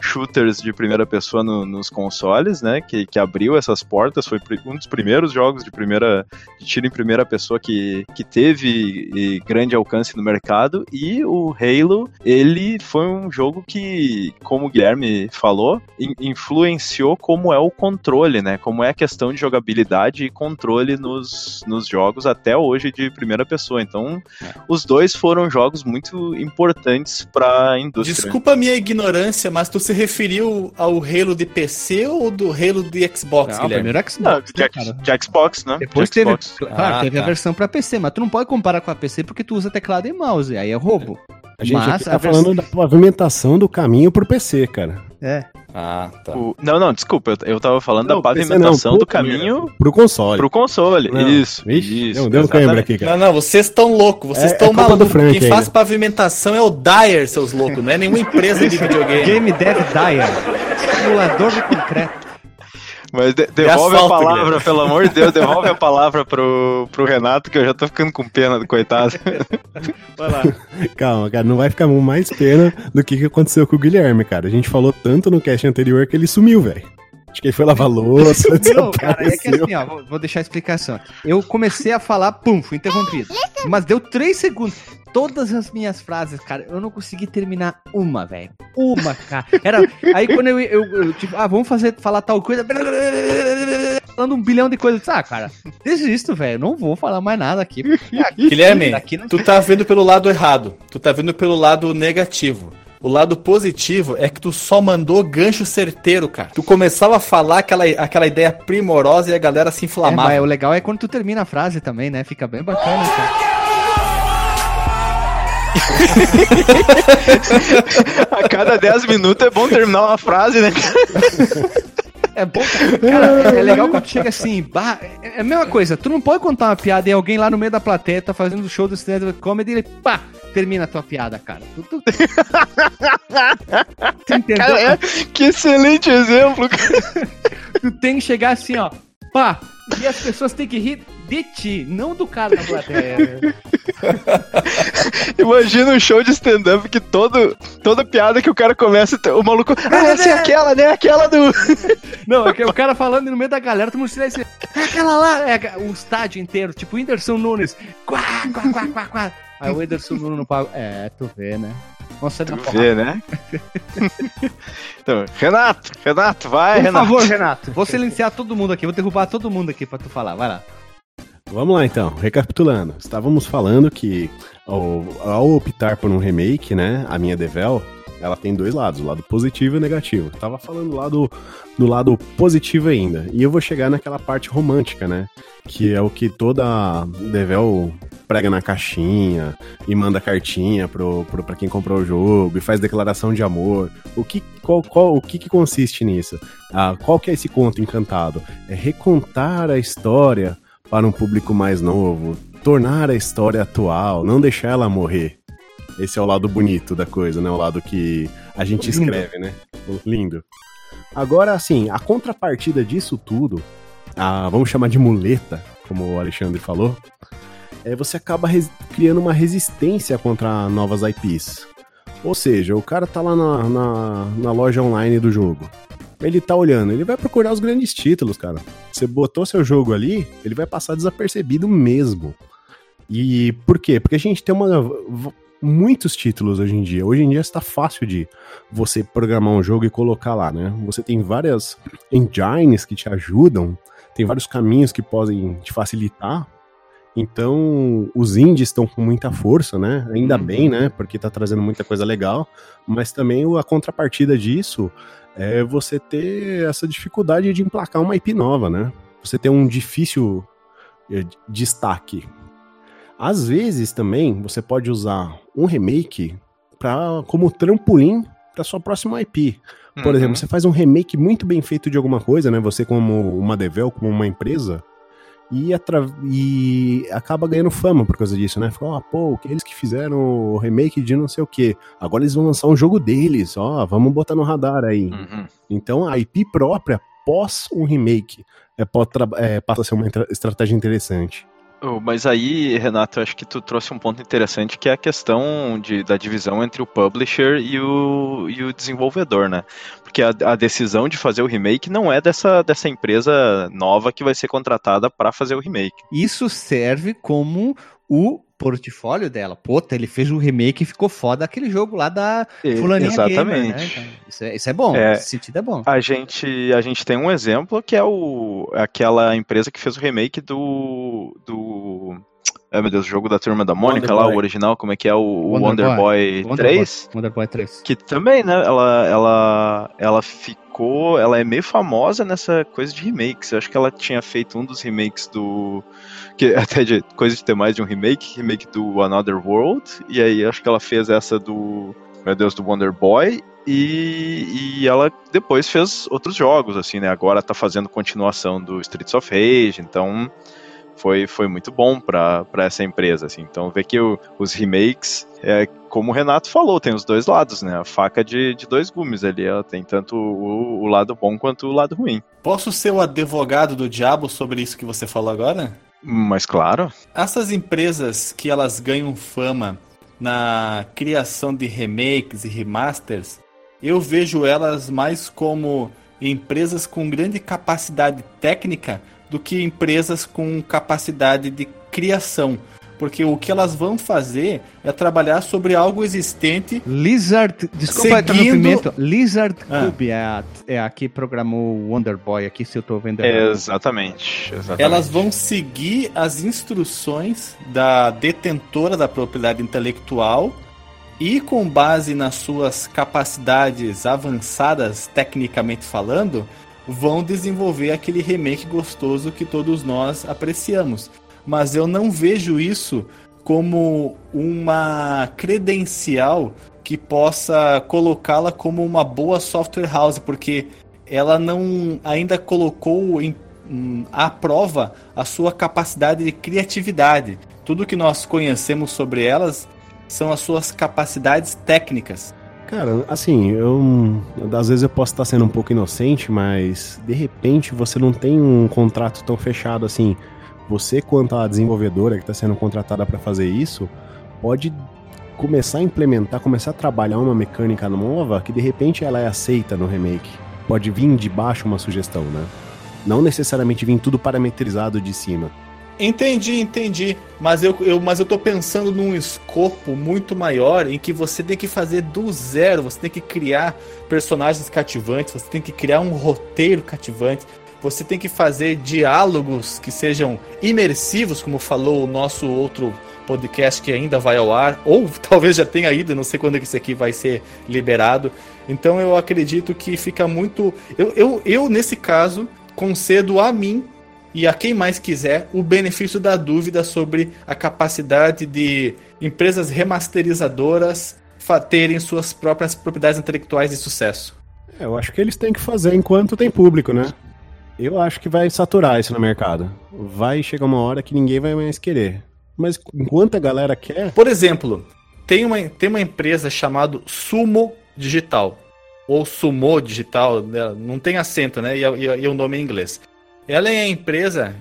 shooters de primeira pessoa no- nos consoles, né? Que, que abriu essas portas, foi um dos primeiros jogos de primeira de tiro em primeira pessoa que, que teve grande alcance no mercado. E o Halo, ele foi um jogo que, como o Guilherme falou, in- influenciou como é o controle, né? Como é a questão de jogabilidade e controle nos, nos jogos até hoje de primeira pessoa. Então, os dois foram jogos muito importantes para a indústria. Desculpa a minha ignorância, mas tu se referiu ao Halo de PC ou do Halo de Xbox, Não, Guilherme? primeiro Xbox, Não, né, de, de Xbox, né? Depois De teve, Xbox. claro, Ah, teve a tá. versão pra PC, mas tu não pode comparar com a PC porque tu usa teclado e mouse, aí é roubo. A gente Mas tá a vers- falando da pavimentação do caminho pro PC, cara. É. Ah, tá. O- não, não, desculpa, eu, eu tava falando Não, da pavimentação não, do caminho Pro console. pro console. Não. Isso, Vixe, isso. deu, um câimbra aqui, cara. Não, não, vocês estão loucos, vocês É- estão é culpa do malucos. Frank Quem faz ainda. pavimentação é o Dyer, seus loucos, não é nenhuma empresa de videogame. Game Dev Dyer. Simulador de concreto. Mas de- devolve asfalto, a palavra, Guilherme. pelo amor de Deus, devolve a [LAUGHS] palavra pro, pro Renato, que eu já tô ficando com pena do coitado. [LAUGHS] Vai lá. Calma, cara, não vai ficar mais pena do que, que aconteceu com o Guilherme, cara. A gente falou tanto no cast anterior que ele sumiu, velho. Acho que ele foi lavar louça, [LAUGHS] Não, cara, é que desapareceu. assim, ó, vou, vou deixar a explicação. Eu comecei a falar, pum, fui interrompido. Mas deu três segundos. Todas as minhas frases, cara, eu não consegui terminar uma, velho. Uma, cara. Era, aí quando eu, eu, eu, tipo, ah, vamos fazer, falar tal coisa. Falando um bilhão de coisas. Ah, cara, desisto, velho. Não vou falar mais nada aqui. [LAUGHS] Aqui- Guilherme, aqui não tu tá vendo pelo lado errado. Tu tá vendo pelo lado negativo. O lado positivo é que tu só mandou gancho certeiro, cara. Tu começava a falar aquela, aquela ideia primorosa e a galera se É, inflamava. mas o legal é quando tu termina a frase também, né? Fica bem bacana, cara. [LAUGHS] a cada 10 minutos é bom terminar uma frase, né? [LAUGHS] É bom, cara. É, legal quando chega assim, bah, é é a mesma coisa. Tu não pode contar uma piada e alguém lá no meio da plateia tá fazendo show do stand-up comedy e ele, pá, termina a tua piada, cara. Tu, tu... tu entendeu? Cara, é, que excelente exemplo, cara. [LAUGHS] Tu tem que chegar assim, ó, pá, e as pessoas têm que rir de ti, não do cara na plateia. [LAUGHS] Imagina um show de stand-up que todo, toda piada que o cara começa, o maluco. Ah, essa é aquela, né? Aquela do. [LAUGHS] Não, é que o cara falando no meio da galera, todo mundo silêncio. É aquela lá, é o estádio inteiro, tipo Whindersson Nunes. Quá, quá, quá, quá, quá. Aí o Ederson Nuno não paga. É, tu vê, né? Nossa, Tu vê, né? [LAUGHS] então, Renato, Renato, vai, Por Renato. favor, Renato. Vou silenciar todo mundo aqui, vou derrubar todo mundo aqui pra tu falar. Vai lá. Vamos lá então, recapitulando. Estávamos falando que ao, ao optar por um remake, né, a minha Devel, ela tem dois lados, o lado positivo e o negativo. Tava falando do lado, do lado positivo ainda. E eu vou chegar naquela parte romântica, né? Que é o que toda Devel prega na caixinha e manda cartinha pro, pro, pra quem comprou o jogo e faz declaração de amor. O que, qual, qual, o que, que consiste nisso? Ah, qual que é esse conto encantado? É recontar a história para um público mais novo, tornar a história atual, não deixar ela morrer. Esse é o lado bonito da coisa, né? O lado que a gente Lindo. escreve, né? Lindo. Agora, assim, a contrapartida disso tudo, a, vamos chamar de muleta, como o Alexandre falou, é você acaba criando uma resistência contra novas IPs. Ou seja, o cara tá lá na, na, na loja online do jogo. Ele tá olhando, ele vai procurar os grandes títulos, cara. Você botou seu jogo ali, ele vai passar desapercebido mesmo. E por quê? Porque a gente tem uma, muitos títulos hoje em dia. Hoje em dia está fácil de você programar um jogo e colocar lá, né? Você tem várias engines que te ajudam, tem vários caminhos que podem te facilitar. Então, os indies estão com muita força, né? Ainda bem, né? Porque tá trazendo muita coisa legal. Mas também a contrapartida disso é você ter essa dificuldade de emplacar uma IP nova, né? Você ter um difícil eh, destaque. Às vezes também você pode usar um remake pra, como trampolim para sua próxima IP. Por Uhum. exemplo, você faz um remake muito bem feito de alguma coisa, né? Você como uma Devel, como uma empresa, e, e acaba ganhando fama por causa disso, né? Fica, ó, pô, eles que fizeram o remake de não sei o quê. Agora eles vão lançar um jogo deles, ó, vamos botar no radar aí. Uhum. Então a IP própria, pós um remake, é, pode é, passa a ser uma estratégia interessante. Oh, Mas aí, Renato, acho que tu trouxe um ponto interessante que é a questão de, da divisão entre o publisher e o, e o desenvolvedor, né? Porque a, a decisão de fazer o remake não é dessa, dessa empresa nova que vai ser contratada para fazer o remake. Isso serve como o portfólio dela. Puta, ele fez um remake e ficou foda aquele jogo lá da fulaninha Exatamente. Gamer, né? Então, isso, é, isso é bom, É. esse sentido é bom. A gente, a gente tem um exemplo que é o, aquela empresa que fez o remake do. do ai meu Deus, o jogo da turma da Mônica Wonder lá, Boy. o original, como é que é? O Wonder Wonder, Boy, Wonder 3. Boy, Wonder Boy 3. Que também, né? Ela, ela, ela ficou. Ela é meio famosa nessa coisa de remakes. Eu acho que ela tinha feito um dos remakes do. Que, [LAUGHS] até de coisa de ter mais de um remake, remake do Another World. E aí acho que ela fez essa do. Meu Deus, do Wonder Boy. E, e ela depois fez outros jogos, assim, né? Agora tá fazendo continuação do Streets of Rage, então foi, foi muito bom pra essa empresa, assim. Então ver que o- os remakes, é, como o Renato falou, tem os dois lados, né? A faca de, de dois gumes ali, ela tem tanto o, o lado bom quanto o lado ruim. Posso ser o advogado do diabo sobre isso que você falou agora? Mas claro, Essas empresas que elas ganham fama na criação de remakes e remasters, eu vejo elas mais como empresas com grande capacidade técnica do que empresas com capacidade de criação. Porque o que elas vão fazer é trabalhar sobre algo existente Lizard, desculpa o Seguindo-. Lizard Ah. Cube é a, é a que programou o Wonder Boy aqui, se eu tô vendo exatamente. exatamente. Elas vão seguir as instruções da detentora da propriedade intelectual e, com base nas suas capacidades avançadas, tecnicamente falando, vão desenvolver aquele remake gostoso que todos nós apreciamos. Mas eu não vejo isso como uma credencial que possa colocá-la como uma boa software house, porque ela não ainda colocou em hum, à prova a sua capacidade de criatividade. Tudo que nós conhecemos sobre elas são as suas capacidades técnicas. Cara, assim, eu. Às vezes eu posso estar sendo um pouco inocente, mas de repente você não tem um contrato tão fechado assim. Você, quanto a desenvolvedora que está sendo contratada para fazer isso, pode começar a implementar, começar a trabalhar uma mecânica nova que de repente ela é aceita no remake. Pode vir de baixo uma sugestão, né? Não necessariamente vir tudo parametrizado de cima. Entendi, entendi. Mas eu, eu, mas eu tô pensando num escopo muito maior em que você tem que fazer do zero, você tem que criar personagens cativantes, você tem que criar um roteiro cativante, você tem que fazer diálogos que sejam imersivos, como falou o nosso outro podcast que ainda vai ao ar, ou [LAUGHS] talvez já tenha ido, não sei quando esse aqui vai ser liberado. Então eu acredito que fica muito. Eu, eu, eu nesse caso, concedo a mim e a quem mais quiser o benefício da dúvida sobre a capacidade de empresas remasterizadoras terem suas próprias propriedades intelectuais de sucesso. É, eu acho que eles têm que fazer enquanto tem público, né? Eu acho que vai saturar isso no mercado. Vai chegar uma hora que ninguém vai mais querer. Mas enquanto a galera quer. Por exemplo, tem uma, tem uma empresa chamada Sumo Digital. Ou Sumo Digital, né? não tem acento, né? E, e, e o nome em inglês. Ela é a empresa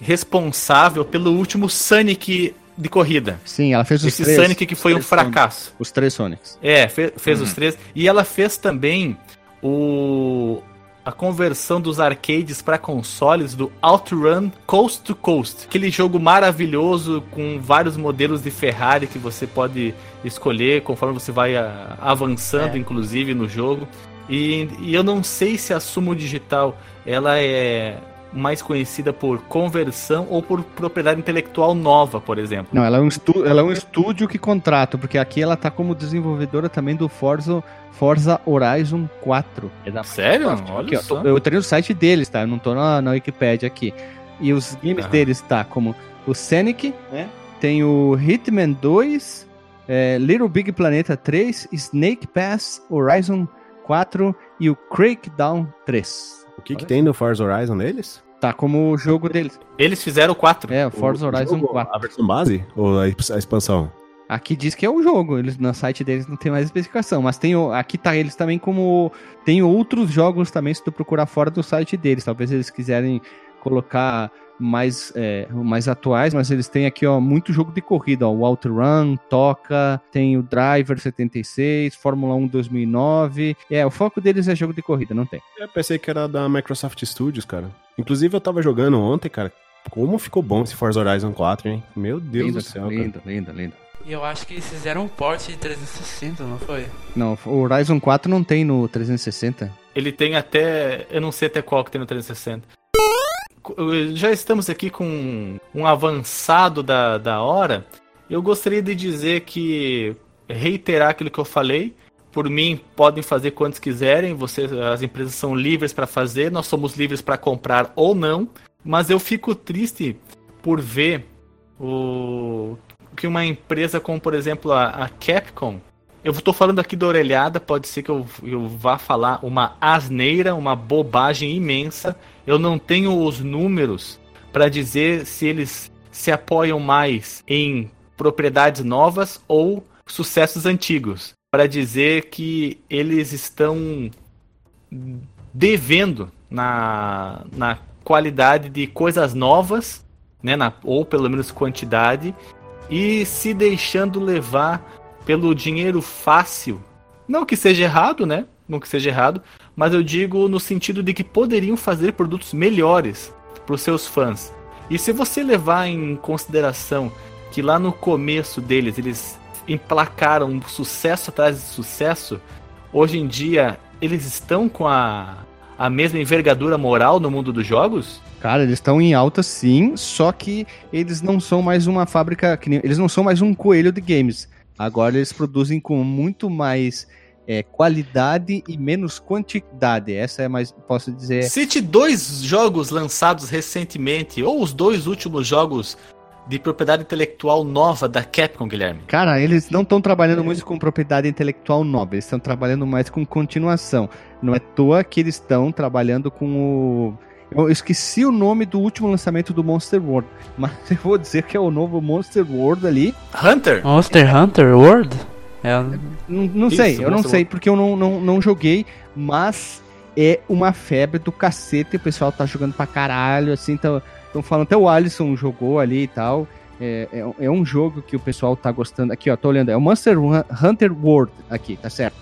responsável pelo último Sonic de corrida. Sim, ela fez os Esse três. Sonic que foi um fracasso. Os três Sonics. É, fe- fez os três. E ela fez também o a conversão dos arcades para consoles do OutRun Coast to Coast. Aquele jogo maravilhoso com vários modelos de Ferrari que você pode escolher conforme você vai ah, avançando, inclusive, no jogo. E, e eu não sei se a Sumo Digital ela é mais conhecida por conversão ou por propriedade intelectual nova, por exemplo. Não, ela é um, estu ela é um estúdio que contrata, porque aqui ela tá como desenvolvedora também do Forza, Forza Horizon 4. É da Sério? Olha Aqui, só. tô- eu tenho no site deles, tá? Eu não tô na, na Wikipedia aqui. E os games Aham. deles tá como o Scenic, né? Tem o Hitman 2, é, Little Big Planeta 3, Snake Pass, Horizon 4 e o Crackdown 3. O que, que tem no Forza Horizon deles? Tá como o jogo deles. Eles fizeram o 4. É, o Forza O Horizon jogo, 4. A versão base? Ou a a expansão? Aqui diz que é o jogo, eles no site deles não tem mais especificação, mas tem o- aqui tá eles também como tem outros jogos também se tu procurar fora do site deles, talvez eles quiserem colocar mais é, mais atuais, mas eles têm aqui ó muito jogo de corrida, ó, o Outrun, Toca, tem o Driver 76, Fórmula 1 2009. É, o foco deles é jogo de corrida, não tem. Eu pensei que era da Microsoft Studios, cara. Inclusive eu tava jogando ontem, cara. Como ficou bom esse Forza Horizon 4, hein? Meu Deus lindo, do céu. cara. lindo, lindo, lindo. E eu acho que eles fizeram um port de 360, não foi? Não, o Horizon 4 não tem no 360. Ele tem até. Eu não sei até qual que tem no 360. Já estamos aqui com um avançado da, da hora. Eu gostaria de dizer que. Reiterar aquilo que eu falei. Por mim, podem fazer quantos quiserem. Vocês, as empresas são livres para fazer. Nós somos livres para comprar ou não. Mas eu fico triste por ver o que uma empresa como, por exemplo, a, a Capcom eu tô falando aqui da orelhada, pode ser que eu, eu vá falar uma asneira, uma bobagem imensa. Eu não tenho os números para dizer se eles se apoiam mais em propriedades novas ou sucessos antigos. Para dizer que eles estão devendo na, na qualidade de coisas novas, né, na, ou pelo menos quantidade, e se deixando levar pelo dinheiro fácil. Não que seja errado, né? Não que seja errado, mas eu digo no sentido de que poderiam fazer produtos melhores para os seus fãs. E se você levar em consideração que lá no começo deles eles emplacaram sucesso atrás de sucesso, hoje em dia eles estão com a, a mesma envergadura moral no mundo dos jogos? Cara, eles estão em alta sim, só que eles não são mais uma fábrica, nem- eles não são mais um coelho de games. Agora eles produzem com muito mais é, qualidade e menos quantidade. Essa é mais, posso dizer. Cite dois jogos lançados recentemente, ou os dois últimos jogos de propriedade intelectual nova da Capcom, Guilherme. Cara, eles não estão trabalhando muito com propriedade intelectual nova, eles estão trabalhando mais com continuação. Não é à toa que eles estão trabalhando com o. Eu esqueci o nome do último lançamento do Monster World, [LAUGHS] mas eu vou dizer que é o novo Monster World ali. Hunter? Monster Hunter World? É, Não, não Isso, sei, eu não Monster sei World. porque eu não, não, não joguei, mas é uma febre do cacete. O pessoal tá jogando pra caralho, assim, tão, tão falando. Até o Alisson jogou ali e tal. É, é, é um jogo que o pessoal tá gostando. Aqui, ó, tô olhando. É o Monster Hun- Hunter World aqui, tá certo?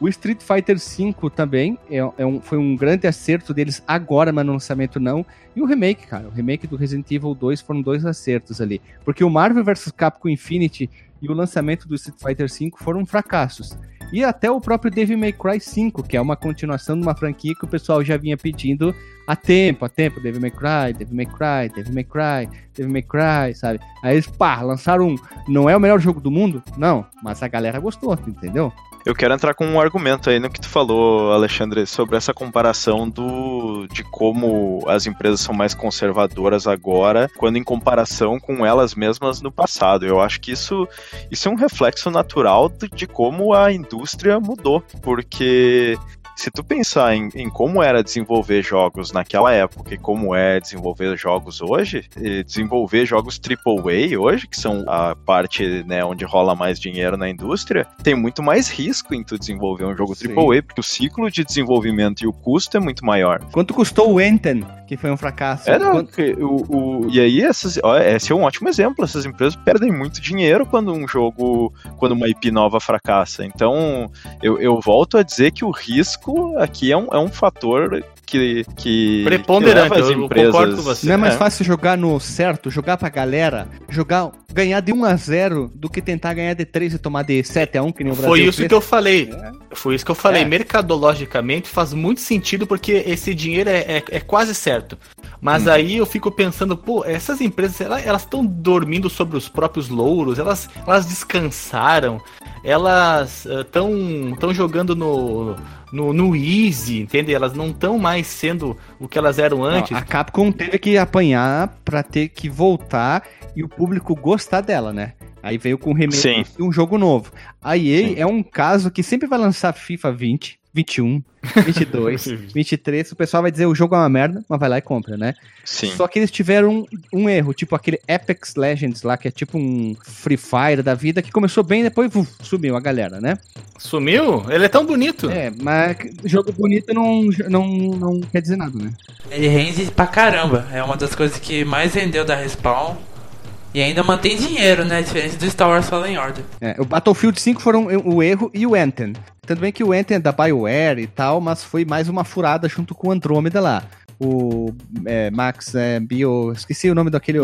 O Street Fighter V também é, é um, foi um grande acerto deles agora, mas no lançamento não. E o remake, cara, o remake do Resident Evil 2 foram dois acertos ali. Porque o Marvel vs Capcom Infinity e o lançamento do Street Fighter V foram fracassos. E até o próprio Devil May Cry 5, que é uma continuação de uma franquia que o pessoal já vinha pedindo há tempo, há tempo, Devil May Cry, Devil May Cry, Devil May Cry, Devil May Cry, sabe? Aí eles, pá, lançaram um, não é o melhor jogo do mundo? Não, mas a galera gostou, entendeu? Eu quero entrar com um argumento aí no que tu falou, Alexandre, sobre essa comparação do de como as empresas são mais conservadoras agora, quando em comparação com elas mesmas no passado. Eu acho que isso, isso é um reflexo natural de, de como a indústria mudou, porque se tu pensar em, em, como era desenvolver jogos naquela época e como é desenvolver jogos hoje, desenvolver jogos AAA hoje, que são a parte né, onde rola mais dinheiro na indústria, tem muito mais risco em tu desenvolver um jogo Sim. AAA, porque o ciclo de desenvolvimento e o custo é muito maior. Quanto custou o Enten, que foi um fracasso? É, não, Quanto... o, o, e aí, essas, ó, esse é um ótimo exemplo. Essas empresas perdem muito dinheiro quando um jogo, quando uma IP nova fracassa. Então, eu, eu volto a dizer que o risco risco aqui é um, é um fator que, que preponderante, que as empresas... eu concordo com você. Não é mais é. fácil jogar no certo, jogar pra galera, jogar, ganhar de 1 a 0 do que tentar ganhar de 3 e tomar de 7 a 1 que nem o Brasil Foi isso fez. que eu falei. É. Foi isso que eu falei. É. Mercadologicamente faz muito sentido porque esse dinheiro é, é, é quase certo. Mas hum. aí eu fico pensando, pô, essas empresas, elas estão dormindo sobre os próprios louros, elas, elas descansaram, elas estão uh, tão jogando no no, no Easy, entende? Elas não estão mais sendo o que elas eram antes. Não, a Capcom teve que apanhar para ter que voltar e o público gostar dela, né? Aí veio com um remake e um jogo novo. A EA Sim. é um caso que sempre vai lançar FIFA 20, 21, 22, 23, o pessoal vai dizer o jogo é uma merda, mas vai lá e compra, né? Sim. Só que eles tiveram um, um erro, tipo aquele Apex Legends lá, que é tipo um Free Fire da vida, que começou bem e depois uf, sumiu a galera, né? Sumiu? Ele é tão bonito. É, mas jogo bonito não, não, não quer dizer nada, né? Ele rende pra caramba. É uma das coisas que mais rendeu da Respawn. E ainda mantém dinheiro, né? Diferente do Star Wars Fallen Order. É, o Battlefield 5 foram o erro e o Anthem. Tanto bem que o Anthem é da BioWare e tal, mas foi mais uma furada junto com o Andromeda lá. O é, Max é, Bio. Esqueci o nome daquele.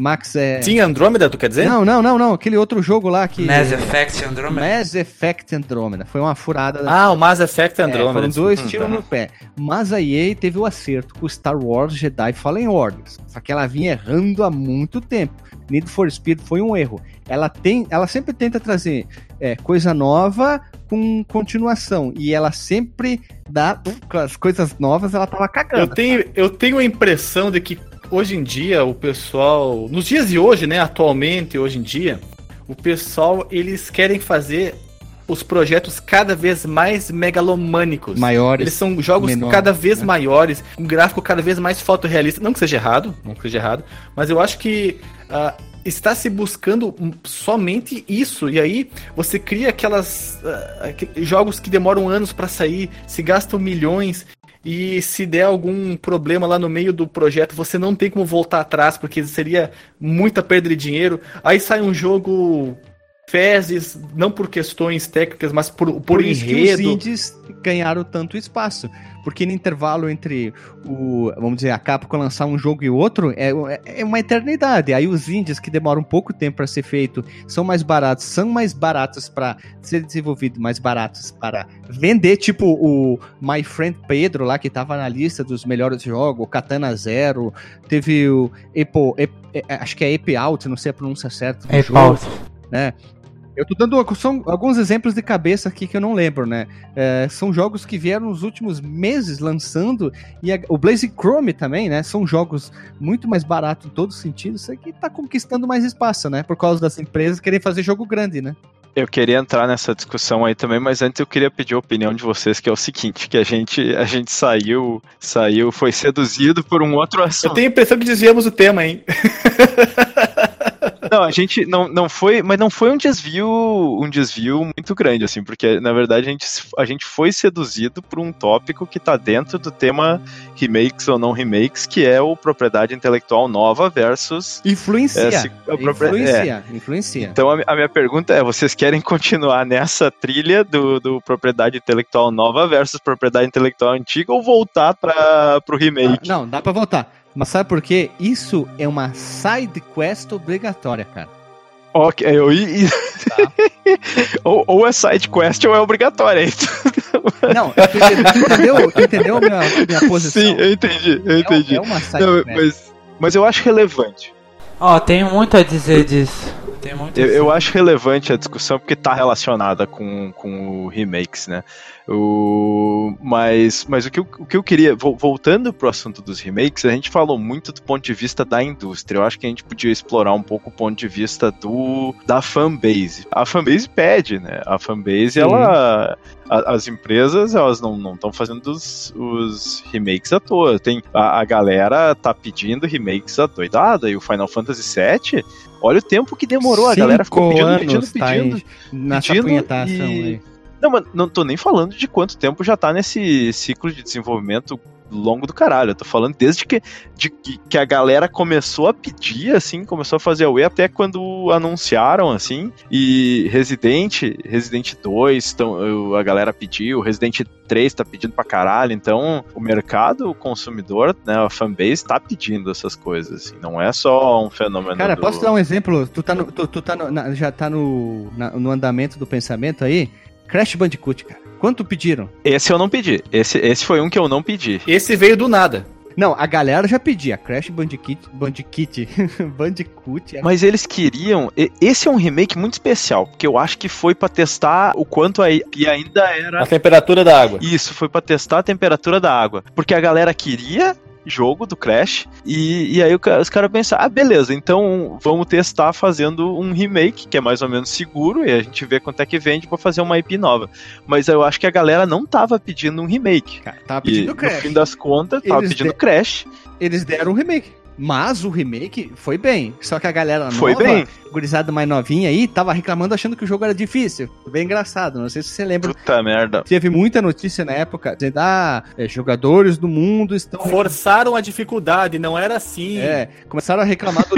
Max é. Sim, Andromeda, tu quer dizer? Não, não, não, não. Aquele outro jogo lá que. Mass Effect Andromeda. Mass Effect Andromeda. Foi uma furada. Ah, o Mass Effect Andromeda. É, foram dois hum, tiros tá. no pé. Mas a EA teve o acerto com o Star Wars Jedi Fallen Orders. Só que ela vinha errando há muito tempo. Need for Speed foi um erro. Ela tem, ela sempre tenta trazer é, coisa nova com continuação e ela sempre dá as coisas novas. Ela tava cagando. Eu tenho, eu tenho a impressão de que hoje em dia o pessoal, nos dias de hoje, né, atualmente, hoje em dia, o pessoal eles querem fazer os projetos cada vez mais megalomânicos. Maiores. Eles são jogos menor, cada vez né? maiores, um gráfico cada vez mais fotorrealista. Não que seja errado, não que seja errado, mas eu acho que uh, está se buscando somente isso. E aí você cria aquelas uh, jogos que demoram anos para sair, se gastam milhões. E se der algum problema lá no meio do projeto, você não tem como voltar atrás, porque seria muita perda de dinheiro. Aí sai um jogo fezes, não por questões técnicas, mas por, por, por enredo. que os indies ganharam tanto espaço. Porque no intervalo entre o, vamos dizer, a Capcom lançar um jogo e outro é, é uma eternidade. Aí os indies que demoram um pouco tempo para ser feito são mais baratos, são mais baratos para ser desenvolvido, mais baratos para vender, tipo o My Friend Pedro lá que tava na lista dos melhores jogos, o Katana Zero, teve o Apple, acho que é Ape Out, não sei a pronúncia certa. Ape Out. Né? Eu tô dando são alguns exemplos de cabeça aqui que eu não lembro, né? É, são jogos que vieram nos últimos meses lançando, e a, o Blaze Chrome também, né? São jogos muito mais baratos em todos os sentidos, isso aqui tá conquistando mais espaço, né? Por causa das empresas querem fazer jogo grande, né? Eu queria entrar nessa discussão aí também, mas antes eu queria pedir a opinião de vocês, que é o seguinte, que a gente, a gente saiu, saiu, foi seduzido por um outro assunto. Eu tenho a impressão que desviamos o tema, hein? [LAUGHS] Não, a gente não, não foi, mas não foi um desvio, um desvio muito grande, assim, porque na verdade a gente, a gente foi seduzido por um tópico que tá dentro do tema remakes ou não remakes, que é o propriedade intelectual nova versus. Influencia. essa- a propria- Influencia. Influencia. Então a, a minha pergunta é: vocês querem continuar nessa trilha do, do propriedade intelectual nova versus propriedade intelectual antiga ou voltar para pro remake? Não, dá pra voltar. Mas sabe por quê? Isso é uma side quest obrigatória, cara. Ok, eu, e- e- [LAUGHS] ou, ou é side quest ou é obrigatória. [LAUGHS] Não, tu entendeu, tu entendeu, a minha, minha posição? Sim, eu entendi, eu É- entendi. É, uma side Não, quest. mas, mas eu acho relevante. Ó, tenho muito a dizer disso. Tem muito Eu, eu acho relevante a discussão porque tá relacionada com, com o remakes, né? O, mas mas o, que eu, o que eu queria, vol- voltando pro assunto dos remakes, a gente falou muito do ponto de vista da indústria. Eu acho que a gente podia explorar um pouco o ponto de vista do da fanbase. A fanbase pede, né? A fanbase, ela. a- as empresas, elas não estão fazendo os, os remakes à toa. Tem, a, a galera tá pedindo remakes adoidada e o Final Fantasy VII Olha o tempo que demorou, a galera ficou Cinco pedindo, pedindo, anos tá aí pedindo. nessa pedindo punhetação e- aí. Não, mas não tô nem falando de quanto tempo já tá nesse ciclo de desenvolvimento longo do caralho. Eu tô falando desde que, de que, a galera começou a pedir, assim, começou a fazer a UE até quando anunciaram, assim. E Resident, Resident 2, tão, a galera pediu, Resident 3 tá pedindo pra caralho. Então, o mercado, o consumidor, né, a fanbase tá pedindo essas coisas, assim. Não é só um fenômeno Cara, do... posso dar um exemplo? Tu, tá no, tu, tu tá no- na- já tá no, na- no andamento do pensamento aí? Crash Bandicoot, cara. Quanto pediram? Esse eu não pedi. Esse, esse foi um que eu não pedi. Esse veio do nada. Não, a galera já pedia. Crash Bandicoot. Bandicoot. [LAUGHS] Bandicoot. é- Mas eles queriam. e- Esse é um remake muito especial, porque eu acho que foi pra testar o quanto a e ainda era. A temperatura da água. Isso, foi pra testar a temperatura da água. Porque a galera queria jogo do Crash, e, e aí os caras pensaram, ah, beleza, então vamos testar fazendo um remake, que é mais ou menos seguro, e a gente vê quanto é que vende pra fazer uma IP nova. Mas eu acho que a galera não tava pedindo um remake. Cara, tava E pedindo no Crash. fim das contas, tava Eles pedindo de- Crash. Eles deram um remake. Mas o remake foi bem. Só que a galera nova, Foi bem. gurizada mais novinha aí, tava reclamando achando que o jogo era difícil. Bem engraçado. Não sei se você lembra. Puta merda. Teve muita notícia na época dizendo: ah, é, jogadores do mundo estão. [LAUGHS] Forçaram a dificuldade, não era assim. É, começaram a reclamar do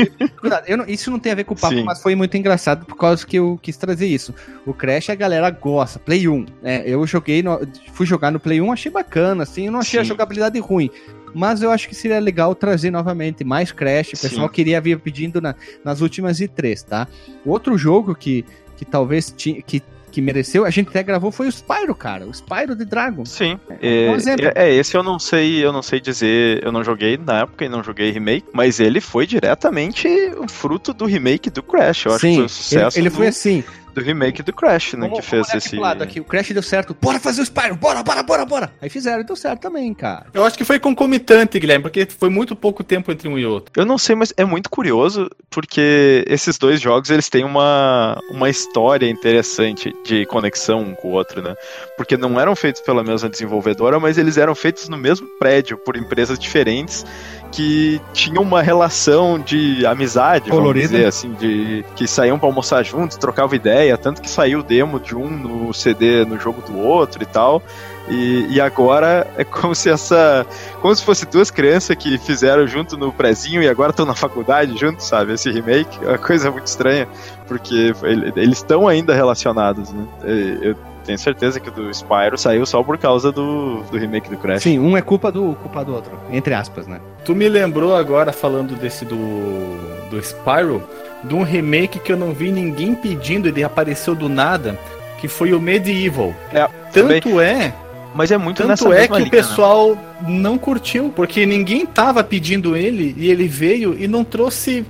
eu não- Isso não tem a ver com o papo, Sim. mas foi muito engraçado por causa que eu quis trazer isso. O Crash a galera gosta, Play 1. né? eu joguei, no- fui jogar no Play 1, achei bacana, assim, eu não achei a Sim. jogabilidade ruim. Mas eu acho que seria legal trazer novamente mais Crash. O pessoal Sim. queria vir pedindo na- nas últimas E3, tá? Outro jogo que, que talvez tinha. Que, que mereceu, a gente até gravou foi o Spyro, cara. O Spyro de Dragon. Sim. um exemplo. É, é, esse eu não sei, eu não sei dizer, eu não joguei na época e não joguei remake, mas ele foi diretamente o fruto do remake do Crash. Eu acho que foi um ele, sucesso ele do, foi assim. Do remake do Crash, né, Vamos- que fez esse lado aqui. O Crash deu certo. Bora fazer o Spyro. Bora, bora, bora, bora. Aí fizeram e deu certo também, cara. Eu acho que foi concomitante, Guilherme, porque foi muito pouco tempo entre um e outro. Eu não sei, mas é muito curioso porque esses dois jogos eles têm uma, uma história interessante de conexão um com o outro, né? Porque não eram feitos pela mesma desenvolvedora, mas eles eram feitos no mesmo prédio por empresas diferentes que tinham uma relação de amizade, Colorida. vamos dizer assim, de que saíam pra almoçar juntos, trocavam ideia, tanto que saiu o demo de um no CD no jogo do outro e tal. E, e agora é como se essa como se fosse duas crianças que fizeram junto no prezinho e agora estão na faculdade juntos, sabe? Esse remake é uma coisa muito estranha, porque ele- eles estão ainda relacionados, né? Eu tenho certeza que o do Spyro saiu só por causa do, do remake do Crash. Sim, um é culpa do, culpa do outro. Entre aspas, né? Tu me lembrou agora, falando desse do, do Spyro, de um remake que eu não vi ninguém pedindo, ele apareceu do nada, que foi o Medieval. É, também. Tanto é, Mas é muito tanto é que mesma o linha, né? pessoal não curtiu, porque ninguém tava pedindo ele e ele veio e não trouxe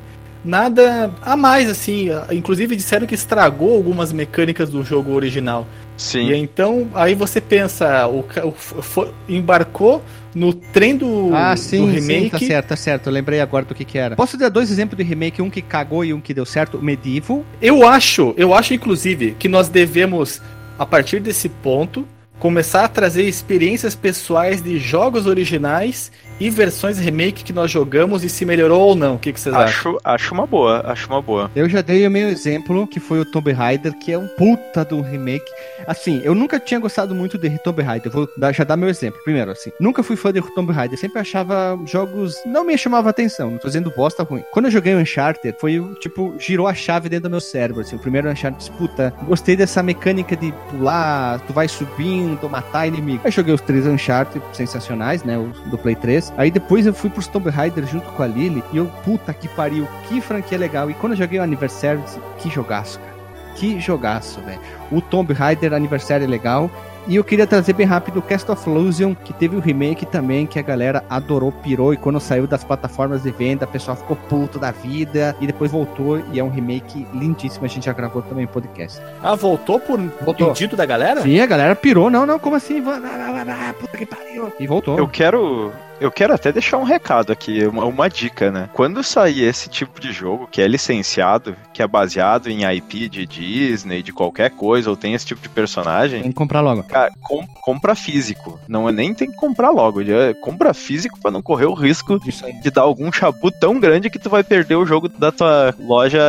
nada a mais, assim. Inclusive disseram que estragou algumas mecânicas do jogo original. Sim. E então, aí você pensa, o, o- fo- embarcou no trem do, ah, do sim, remake. sim, tá certo, tá certo. Eu lembrei agora do que que era. Posso dar dois exemplos de remake, um que cagou e um que deu certo? O Medieval. Eu acho, eu acho inclusive que nós devemos, a partir desse ponto, começar a trazer experiências pessoais de jogos originais e versões remake que nós jogamos e se melhorou ou não. O que, que vocês acham? Acho, acho uma boa, acho uma boa. Eu já dei o meu exemplo, que foi o Tomb Raider, que é um puta de um remake. Assim, eu nunca tinha gostado muito de Tomb Raider. Vou dar, já dar meu exemplo. Primeiro, assim, nunca fui fã de Tomb Raider. Sempre achava jogos. Não me chamava atenção. Não tô dizendo bosta ruim. Quando eu joguei o Uncharted, foi o tipo, girou a chave dentro do meu cérebro. Assim, o primeiro Uncharted, puta, gostei dessa mecânica de pular, tu vai subindo, matar inimigo. Aí joguei os três Uncharted sensacionais, né? O do Play 3. Aí depois eu fui pros Tomb Raider junto com a Lily. E eu, puta que pariu, que franquia legal. E quando eu joguei o Anniversary, que jogaço, cara. Que jogaço, velho. O Tomb Raider Aniversário é legal. E eu queria trazer bem rápido o Cast of Illusion, que teve o remake também, que a galera adorou, pirou, e quando saiu das plataformas de venda, o pessoal ficou puto da vida, e depois voltou, e é um remake lindíssimo, a gente já gravou também o podcast. Ah, voltou por Voltou. pedido da galera? Sim, a galera pirou, não, não, como assim? Puta que pariu. E voltou. Eu quero. Eu quero até deixar um recado aqui, uma, uma dica, né? Quando sair esse tipo de jogo que é licenciado, que é baseado em IP de Disney, de qualquer coisa, ou tem esse tipo de personagem, Tem que comprar logo. Cara, com- compra físico. Não é nem tem que comprar logo. É, compra físico pra não correr o risco de dar algum chabu tão grande que tu vai perder o jogo da tua loja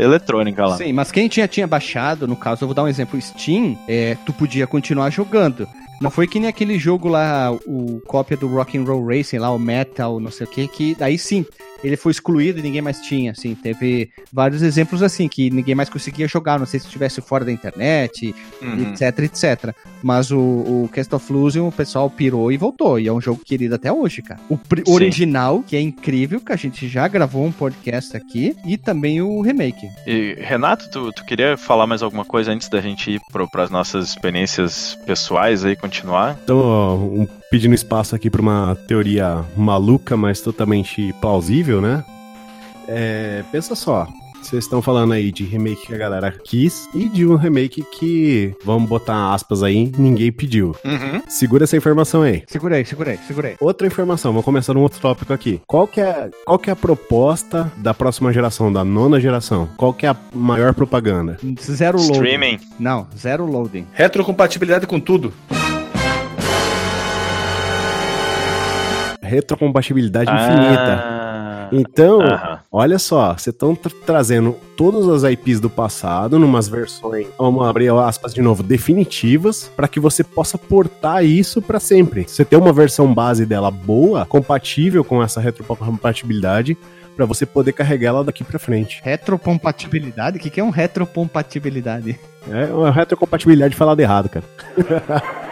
eletrônica lá. Sim, mas quem tinha, tinha baixado, no caso, eu vou dar um exemplo, Steam, é, tu podia continuar jogando. Não foi que nem aquele jogo lá, o cópia do Rock'n'Roll Racing, lá, o Metal, não sei o que, que daí sim, ele foi excluído e ninguém mais tinha, assim, teve vários exemplos assim, que ninguém mais conseguia jogar, não sei se estivesse fora da internet, Uhum. etc, etc. Mas o, o Cast of Illusion, o pessoal pirou e voltou, e é um jogo querido até hoje, cara. O original, que é incrível, que a gente já gravou um podcast aqui, e também o remake. E, Renato, tu, tu queria falar mais alguma coisa antes da gente ir para as nossas experiências pessoais aí, continuar? Então, um- pedindo espaço aqui para uma teoria maluca, mas totalmente plausível, né? É, pensa só. Vocês estão falando aí de remake que a galera quis e de um remake que, vamos botar aspas aí, ninguém pediu. Uhum. Segura essa informação aí. Segura aí, segura aí, segura aí. Outra informação, vamos começar num outro tópico aqui. Qual que é, qual que é a proposta da próxima geração, da nona geração? Qual que é a maior propaganda? Zero loading. Streaming. Não, zero loading. Retrocompatibilidade com tudo. Retrocompatibilidade infinita. Ah, Então, aham. olha só, vocês estão trazendo todas as IPs do passado numas versões, vamos abrir aspas de novo, definitivas, para que você possa portar isso para sempre. Você tem uma versão base dela boa, compatível com essa retrocompatibilidade, para você poder carregar ela daqui para frente. Retrocompatibilidade? O que, que é um retrocompatibilidade? É uma retrocompatibilidade falada errado, cara. [LAUGHS]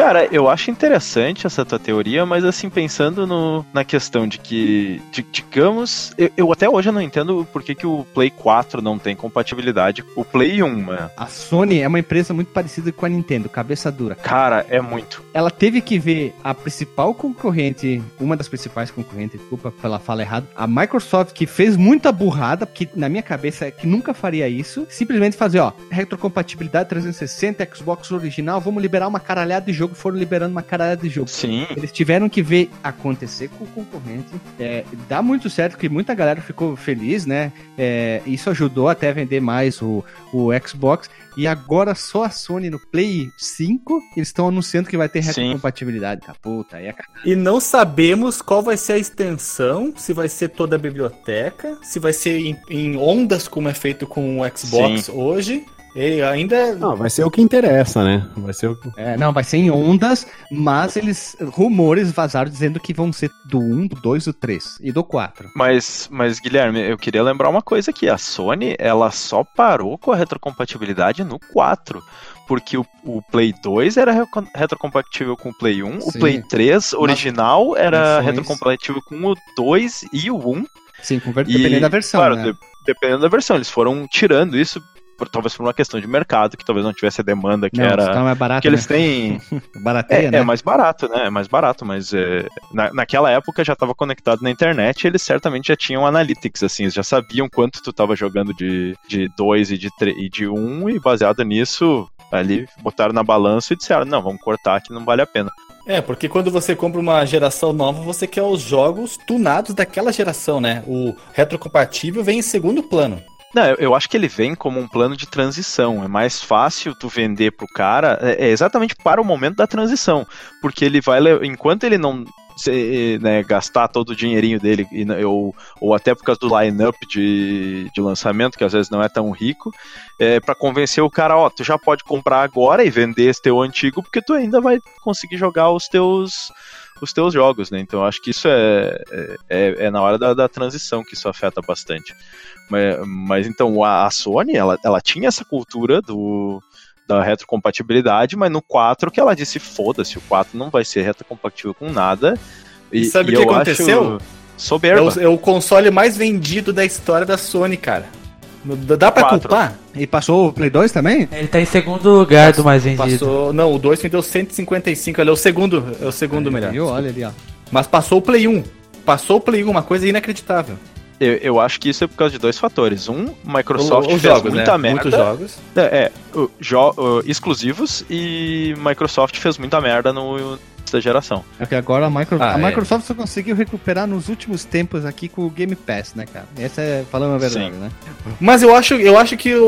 Cara, eu acho interessante essa tua teoria, mas assim, pensando no, na questão de que, de- digamos, eu, eu até hoje não entendo por que, que o Play 4 não tem compatibilidade. O Play 1, né? A Sony é uma empresa muito parecida com a Nintendo, cabeça dura. Cara, é muito. Ela teve que ver a principal concorrente, uma das principais concorrentes, desculpa pela fala errada, a Microsoft, que fez muita burrada, que na minha cabeça é que nunca faria isso, simplesmente fazer, ó, retrocompatibilidade 360, Xbox original, vamos liberar uma caralhada de jogo, foram liberando uma caralhada de jogo. Sim. Eles tiveram que ver acontecer com o concorrente. É, dá muito certo que muita galera ficou feliz, né? É, isso ajudou até a vender mais o, o Xbox. E agora só a Sony no Play 5, eles estão anunciando que vai ter Sim. retrocompatibilidade. Tá, puta, aí é E não sabemos qual vai ser a extensão, se vai ser toda a biblioteca, se vai ser em, em ondas como é feito com o Xbox hoje. E ainda Não, vai ser o que interessa, né? Vai ser o que... É, não, vai ser em ondas, mas eles. Rumores vazaram dizendo que vão ser do 1, do 2, do 3 e do 4. Mas, mas, Guilherme, eu queria lembrar uma coisa aqui. A Sony, ela só parou com a retrocompatibilidade no 4. Porque o, o Play 2 era retrocompatível com o Play 1, o Sim. Play 3 original era Versões. retrocompatível com o 2 e o 1. Sim, conver- E, dependendo da versão. claro, né? de- dependendo da versão. Eles foram tirando isso, por- talvez por uma questão de mercado, que talvez não tivesse a demanda que Não, era. mais barato. Que eles né? têm. [LAUGHS] Barateia, É, né? é mais barato, né? É mais barato, mas é, na, naquela época já estava conectado na internet, eles certamente já tinham analytics, assim, eles já sabiam quanto tu tava jogando de 2 e de 3 e de 1, um, e baseado nisso, ali botaram na balança e disseram, não, vamos cortar que não vale a pena. É, porque quando você compra uma geração nova, você quer os jogos tunados daquela geração, né? O retrocompatível vem em segundo plano. Não, eu, acho que ele vem como um plano de transição. É mais fácil tu vender pro cara, é, é exatamente para o momento da transição. Porque ele vai, enquanto ele não né, gastar todo o dinheirinho dele, ou, ou até por causa do line-up de, de lançamento, que às vezes não é tão rico, é, para convencer o cara, ó, tu já pode comprar agora e vender esse teu antigo, porque tu ainda vai conseguir jogar os teus os teus jogos, né? Então eu acho que isso é, é, é na hora da, da transição que isso afeta bastante. Mas, mas então a, a Sony, ela, ela tinha essa cultura do da retrocompatibilidade, mas no 4 que ela disse, foda-se, o 4 não vai ser retrocompatível com nada. E sabe o que eu aconteceu? acho É Soberba. o, é o console mais vendido da história da Sony, cara. Dá pra Quatro. culpar? E passou o Play 2 também? Ele tá em segundo lugar do mais vendido. Passou. Não, o 2 vendeu 155, ele é o segundo, é o segundo melhor. Viu? Olha ali, ó. Mas passou o Play 1. Passou o Play 1, uma coisa inacreditável. Eu, eu acho que isso é por causa de dois fatores. Um, Microsoft Os fez jogos, muita né? merda. Muitos jogos. É, é, o- jo- o- exclusivos e Microsoft fez muita merda no da geração. É que agora a, Micro- Ah, a é. Microsoft só conseguiu recuperar nos últimos tempos aqui com o Game Pass, né, cara? Essa é falando a verdade, Sim. né? Mas eu acho, eu acho que o,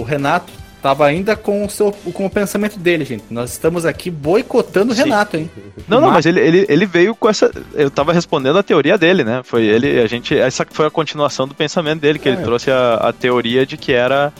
o Renato tava ainda com o, seu, com o pensamento dele, gente. Nós estamos aqui boicotando o. Renato, hein? Não, não, mas ele, ele, ele veio com essa. Eu tava respondendo a teoria dele, né? Foi ele, a gente. Essa foi a continuação do pensamento dele, que ele É. trouxe a, a teoria de que era.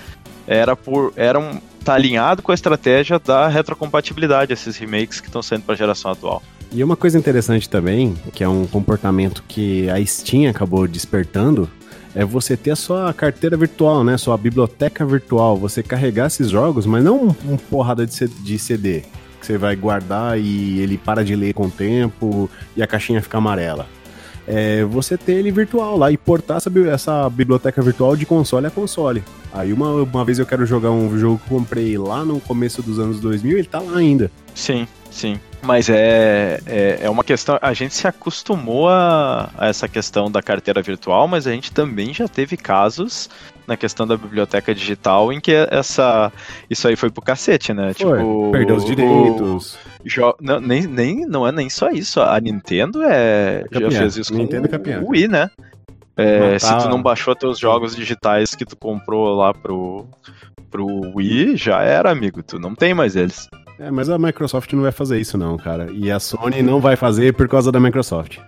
Era por. Era um. Tá alinhado com a estratégia da retrocompatibilidade, esses remakes que estão sendo pra geração atual. E uma coisa interessante também, que é um comportamento que a Steam acabou despertando, é você ter a sua carteira virtual, né? Sua biblioteca virtual. Você carregar esses jogos, mas não um, porrada de CD. Que você vai guardar e ele para de ler com o tempo e a caixinha fica amarela. É você ter ele virtual lá e portar essa, essa biblioteca virtual de console a console. Aí uma, uma vez eu quero jogar um jogo que eu comprei lá no começo dos anos 2000, ele tá lá ainda. Sim, sim. Mas é, é, é uma questão. A gente se acostumou a, a essa questão da carteira virtual, mas a gente também já teve casos na questão da biblioteca digital em que essa isso aí foi pro cacete, né? Foi, perdeu os direitos. não, nem, nem, não é nem só isso. A Nintendo é, já Campeã. fez isso com Nintendo é campeã. o Wii, né? É, Matar- Se tu não baixou teus jogos digitais que tu comprou lá pro, pro Wii, já era, amigo. Tu não tem mais eles. É, mas a Microsoft não vai fazer isso não, cara. E a Sony não vai fazer por causa da Microsoft.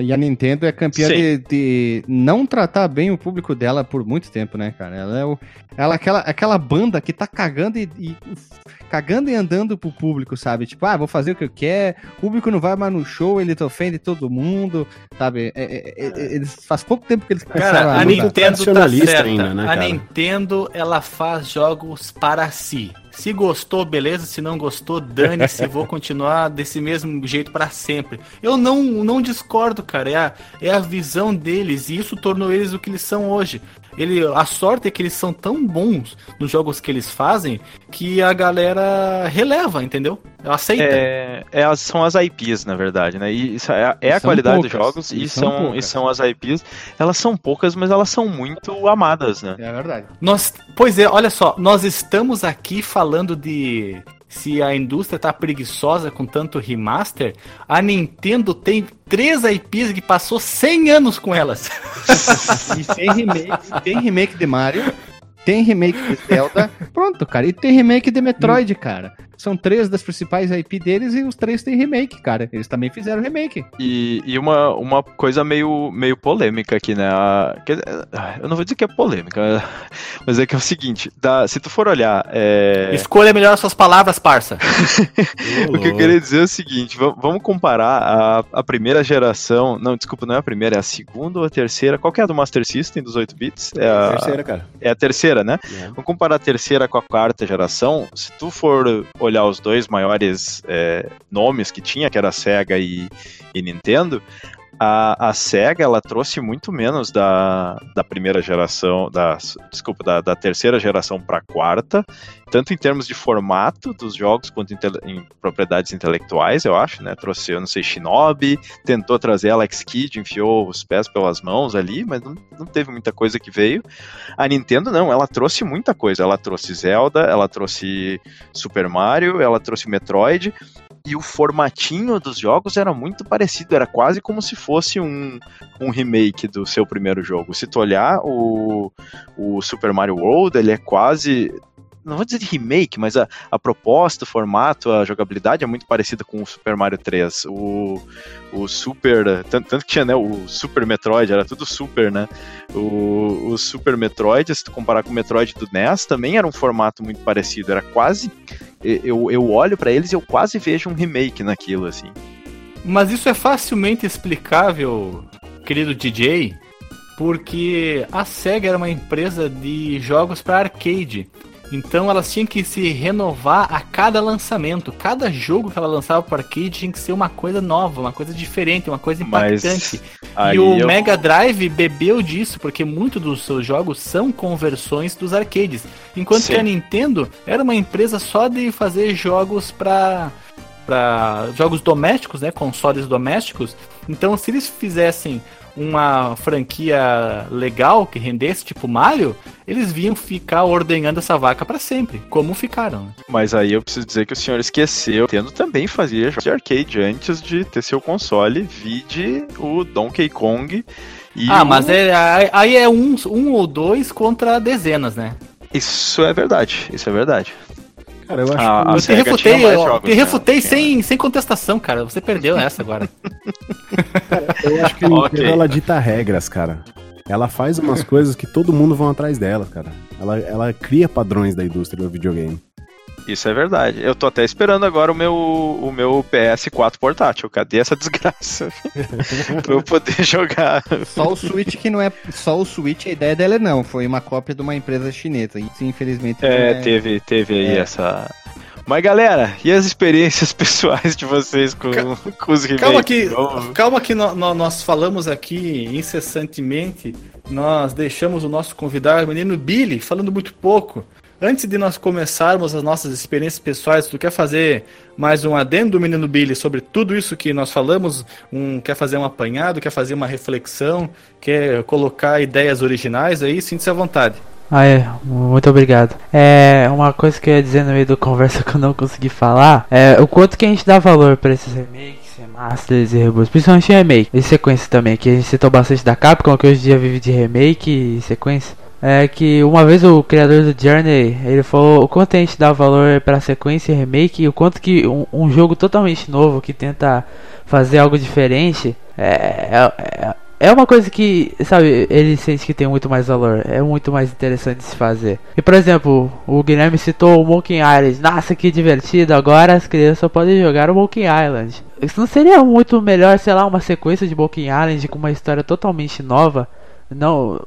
E a Nintendo é campeã de, de não tratar bem o público dela por muito tempo, né, cara? Ela é o, ela é aquela, aquela banda que tá cagando e, e- cagando e andando pro público, sabe? Tipo, ah, vou fazer o que eu quero, o público não vai mais no show, ele ofende todo mundo, sabe? É, é, é, é, eles, faz pouco tempo que eles começaram Cara, a lutar. Nintendo tá certa. ainda, né, a cara? Nintendo, ela faz jogos para si. Se gostou, beleza. Se não gostou, dane-se. vou [LAUGHS] continuar desse mesmo jeito para sempre. Eu não, não discordo, cara. É a, é a visão deles e isso tornou eles o que eles são hoje. Ele, a sorte é que eles são tão bons nos jogos que eles fazem que a galera releva, entendeu? Aceita. É, é são as IPs, na verdade, né? E isso é, é a São qualidade dos poucas, jogos e e são são, e são as IPs. Elas são poucas, mas elas são muito amadas, né? É verdade. Nós, pois é, olha só, nós estamos aqui falando de se a indústria tá preguiçosa com tanto remaster. A Nintendo tem três IPs que passou 100 anos com elas. [LAUGHS] E tem remake, tem remake de Mario, tem remake de Zelda, pronto, cara. E tem remake de Metroid, cara. São três das principais IP deles e os três têm remake, cara. Eles também fizeram remake. E, e uma, uma coisa meio, meio polêmica aqui, né? A- ah, eu não vou dizer que é polêmica, [LAUGHS] mas é que é o seguinte: da- se tu for olhar. é, Escolha melhor as suas palavras, parça. [LAUGHS] O que eu queria dizer é o seguinte, va- vamos comparar a, a primeira geração, não, desculpa, não é a primeira, é a segunda ou a terceira, qual que é a do Master System dos 8 bits? É a Terceira, cara. é a terceira, né? É. Vamos comparar a terceira com a quarta geração, se tu for olhar os dois maiores é, nomes que tinha, que era Sega e, e Nintendo, a, a SEGA ela trouxe muito menos da, da primeira geração, da, desculpa, da, da terceira geração para a quarta, tanto em termos de formato dos jogos quanto em, em propriedades intelectuais, eu acho, né? Trouxe, eu não sei, Shinobi, tentou trazer Alex Kidd, enfiou os pés pelas mãos ali, mas não, não teve muita coisa que veio. A Nintendo não, ela trouxe muita coisa. Ela trouxe Zelda, ela trouxe Super Mario, ela trouxe Metroid. E o formatinho dos jogos era muito parecido, era quase como se fosse um, um remake do seu primeiro jogo. Se tu olhar o, o Super Mario World, ele é quase não vou dizer de remake, mas a, a proposta, o formato, a jogabilidade é muito parecida com o Super Mario 3. O, o Super. Tanto, tanto que tinha né, o Super Metroid, era tudo Super, né? O, o Super Metroid, se tu comparar com o Metroid do NES, também era um formato muito parecido. Era quase. Eu, eu olho para eles e eu quase vejo um remake naquilo, assim. Mas isso é facilmente explicável, querido DJ, porque a SEGA era uma empresa de jogos para arcade. Então elas tinham que se renovar a cada lançamento. Cada jogo que ela lançava para arcade tinha que ser uma coisa nova, uma coisa diferente, uma coisa impactante. e o eu... Mega Drive bebeu disso, porque muitos dos seus jogos são conversões dos arcades. Enquanto Sim. que a Nintendo era uma empresa só de fazer jogos para para jogos domésticos, né, consoles domésticos. Então, se eles fizessem uma franquia legal que rendesse, tipo Mario, eles vinham ficar ordenhando essa vaca para sempre, como ficaram. Né? Mas aí eu preciso dizer que o senhor esqueceu. Tendo também fazia jogos de arcade antes de ter seu console, vide o Donkey Kong. ah, o... mas é, aí é um, um ou dois contra dezenas, né? Isso é verdade, isso é verdade. Cara, eu acho ah, que... Eu te refutei, eu jogos, te né? refutei né? sem, sem contestação, cara. Você perdeu essa agora. [LAUGHS] cara, eu acho que okay. ela dita regras, cara. Ela faz umas coisas que todo mundo vão atrás dela, cara. Ela, ela cria padrões da indústria do videogame. Isso é verdade. Eu tô até esperando agora o meu, o meu PS4 portátil. Cadê essa desgraça? [LAUGHS] pra eu poder jogar. Só o Switch que não é. Só o Switch, a ideia dela não. Foi uma cópia de uma empresa chinesa. Isso, infelizmente. É, é... teve, teve aí é. essa. Mas galera, e as experiências [LAUGHS] pessoais de vocês com, com os remakes? Calma que, calma que no, no, nós falamos aqui incessantemente, nós deixamos o nosso convidado, o menino Billy, falando muito pouco. Antes de nós começarmos as nossas experiências pessoais, tu quer fazer mais um adendo do menino Billy sobre tudo isso que nós falamos? Um, quer fazer um apanhado, quer fazer uma reflexão, quer colocar ideias originais aí? Sinta-se à vontade. Ah, é. Muito obrigado. É, uma coisa que eu ia dizer no meio da conversa [LAUGHS] que eu não consegui falar é o quanto que a gente dá valor para esses remakes, remasters e reboots, principalmente remake e sequência também, que a gente citou bastante da Capcom, que hoje em dia vive de remake e sequência é que uma vez o criador do Journey, ele falou o quanto a gente dá valor para sequência e remake e o quanto que um, um, jogo totalmente novo que tenta fazer algo diferente é, é, é uma coisa que, sabe, ele sente que tem muito mais valor, é muito mais interessante se fazer. E por exemplo, o Guilherme citou o Monkey Island, nossa que divertido, agora as crianças só podem jogar o Monkey Island. Isso não seria muito melhor, sei lá, uma sequência de Monkey Island com uma história totalmente nova? Não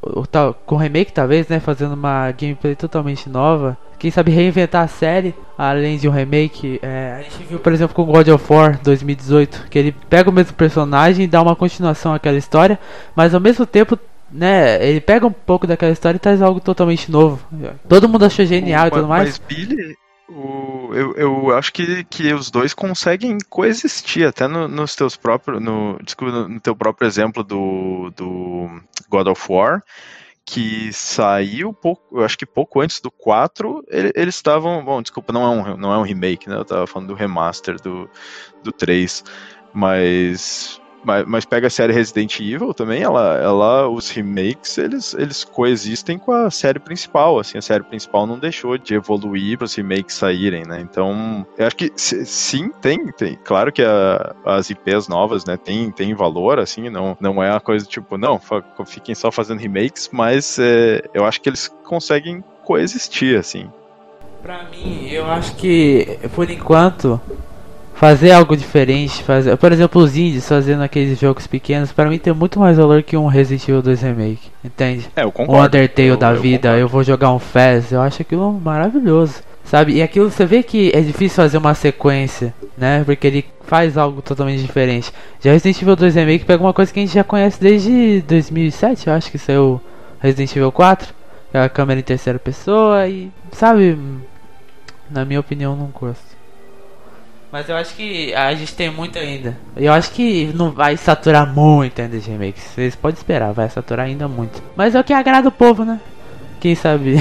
com remake talvez, né, fazendo uma gameplay totalmente nova. Quem sabe reinventar a série, além de um remake. É, a gente viu, por exemplo, com God of War 2018, que ele pega o mesmo personagem e dá uma continuação àquela história, mas ao mesmo tempo né, ele pega um pouco daquela história e traz algo totalmente novo. Todo mundo achou genial e tudo mais. Mas Billy, o, eu, eu acho que, que os dois conseguem coexistir, até no, nos teus próprios. No, desculpa, no teu próprio exemplo do, do God of War, que saiu pouco, eu acho que pouco antes do 4, ele, eles estavam. Bom, desculpa, não é um, não é um remake, né? Eu tava falando do remaster do, do 3. Mas mas, mas, pega a série Resident Evil também, ela, ela, os remakes, eles, eles coexistem com a série principal, assim, a série principal não deixou de evoluir para os remakes saírem, né? Então, eu acho que sim, tem, tem. Claro que a, as IPs novas, né, tem, tem valor, assim, não, não é uma coisa tipo, não, fiquem só fazendo remakes, mas é, eu acho que eles conseguem coexistir, assim. Pra mim, eu acho que, por enquanto, fazer algo diferente, fazer, por exemplo, os indies fazendo aqueles jogos pequenos, para mim tem muito mais valor que um Resident Evil 2 Remake, entende? É, eu concordo. Um Undertale eu, da eu vida, concordo. eu vou jogar um Fez, eu acho aquilo maravilhoso. Sabe? E aquilo você vê que é difícil fazer uma sequência, né? Porque ele faz algo totalmente diferente. Já Resident Evil 2 Remake pega uma coisa que a gente já conhece desde 2007, eu acho que saiu Resident Evil 4, é a câmera em terceira pessoa e, sabe, na minha opinião não gosto. Mas eu acho que a gente tem muito ainda. Eu acho que não vai saturar muito ainda de remakes. Vocês podem esperar, vai saturar ainda muito. Mas é o que agrada o povo, né? Quem sabe?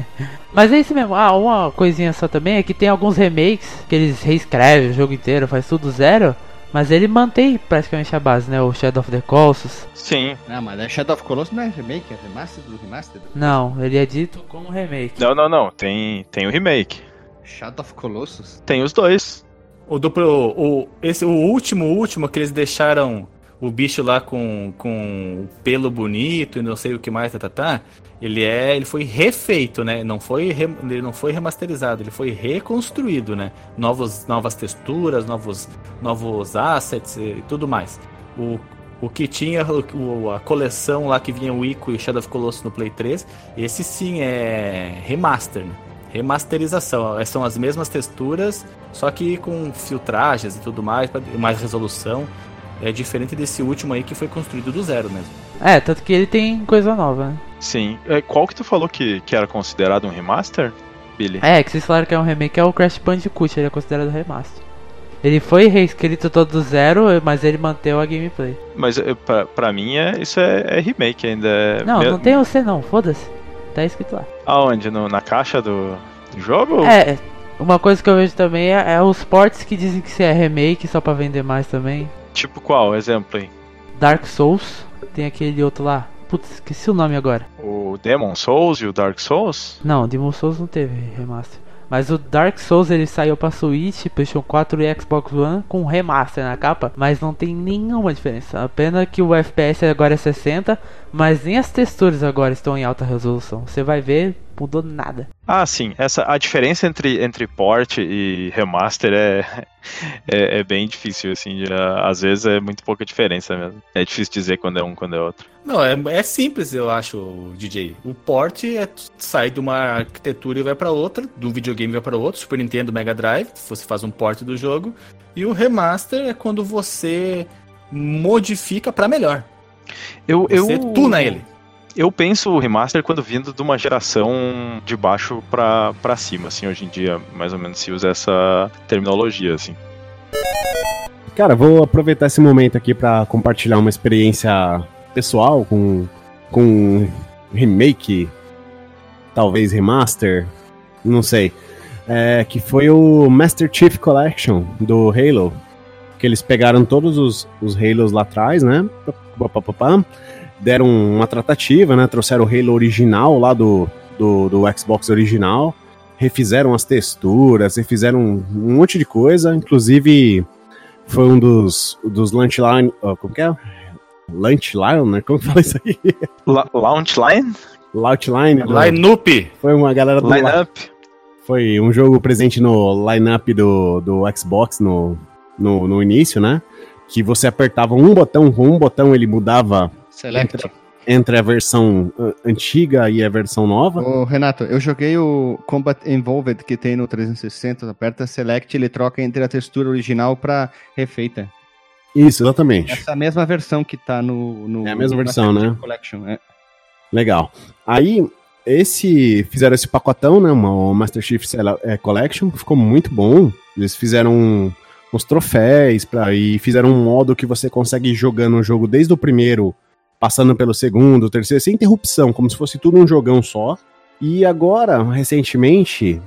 [LAUGHS] Mas é isso mesmo. Ah, uma coisinha só também é que tem alguns remakes que eles reescrevem o jogo inteiro, faz tudo zero. Mas ele mantém praticamente a base, né? O Shadow of the Colossus. Sim. Não, mas é Shadow of Colossus não é remake, é remaster do remaster. Não, ele é dito como remake. Não, não, não. Tem, tem o remake. Shadow of Colossus? Tem os dois. O duplo. O, esse, o último, último que eles deixaram o bicho lá com, com pelo bonito e não sei o que mais, tá, tá, tá, ele é, ele foi refeito, né? Não foi, ele não foi remasterizado, ele foi reconstruído, né? Novos, novas texturas, novos, novos assets e tudo mais. O, o que tinha o, a coleção lá que vinha o Ico e Shadow of Colossus no Play 3, esse sim é remaster, né? Remasterização. São as mesmas texturas, só que com filtragens e tudo mais, mais resolução. É diferente desse último aí que foi construído do zero mesmo. É, tanto que ele tem coisa nova, né? Sim. É, qual que tu falou que, que era considerado um remaster, Billy? É, que vocês falaram que é um remake, é o Crash Bandicoot, ele é considerado remaster. Ele foi reescrito todo do zero, mas ele manteve a gameplay. Mas é, pra, pra mim é, isso é, é remake ainda. É não, me... não tem você não, foda-se. Tá escrito lá. Aonde? No, na caixa do, do jogo? É, uma coisa que eu vejo também é, é os ports que dizem que é remake só pra vender mais também. Tipo qual? Exemplo aí. Dark Souls, tem aquele outro lá. Putz, esqueci o nome agora. O Demon Souls e o Dark Souls? Não, Demon Souls não teve remaster. Mas o Dark Souls ele saiu pra Switch, PlayStation 4 e Xbox One com remaster na capa, mas não tem nenhuma diferença. Apenas que o FPS agora é 60, mas nem as texturas agora estão em alta resolução. Você vai ver, mudou nada. Ah, sim. Essa, a diferença entre, entre port e remaster é, é, é bem difícil, assim. Já, às vezes é muito pouca diferença mesmo. É difícil dizer quando é um quando é outro. Não, é, é simples, eu acho, DJ. O port é sair de uma arquitetura e vai para outra, de um videogame vai para outro, Super Nintendo, Mega Drive, você faz um port do jogo. E o remaster é quando você modifica para melhor. Eu, você eu... tuna ele. Eu penso o remaster quando vindo de uma geração de baixo pra, pra cima, assim, hoje em dia, mais ou menos se usa essa terminologia, assim. Cara, vou aproveitar esse momento aqui para compartilhar uma experiência pessoal com, com remake, talvez remaster, não sei. É, que foi o Master Chief Collection do Halo. Que eles pegaram todos os, os Halos lá atrás, né? Deram uma tratativa, né? Trouxeram o Halo original lá do, do, do Xbox original. Refizeram as texturas, refizeram um, monte de coisa. Inclusive, foi um dos, dos Lunch Line. como que é? Lunch Line, né? Como que fala isso aí? La Launch Line? Launch Line. Line-up. Foi uma galera do. Line-up. Foi um jogo presente no line-up do, do Xbox no, no, no início, né? Que você apertava um botão, com um botão ele mudava. Select. Entre, entre a versão antiga e a versão nova. Ô, Renato, eu joguei o Combat Involved que tem no 360, aperta Select, ele troca entre a textura original para refeita. Isso, exatamente. Essa é mesma versão que tá no. no é a mesma versão, né? Collection, é. Legal. Aí, esse. Fizeram esse pacotão, né? Uma Master Chief Collection, ficou muito bom. Eles fizeram uns troféus pra, e fizeram um modo que você consegue ir jogando o jogo desde o primeiro, passando pelo segundo, terceiro, sem interrupção, como se fosse tudo um jogão só. E agora, recentemente,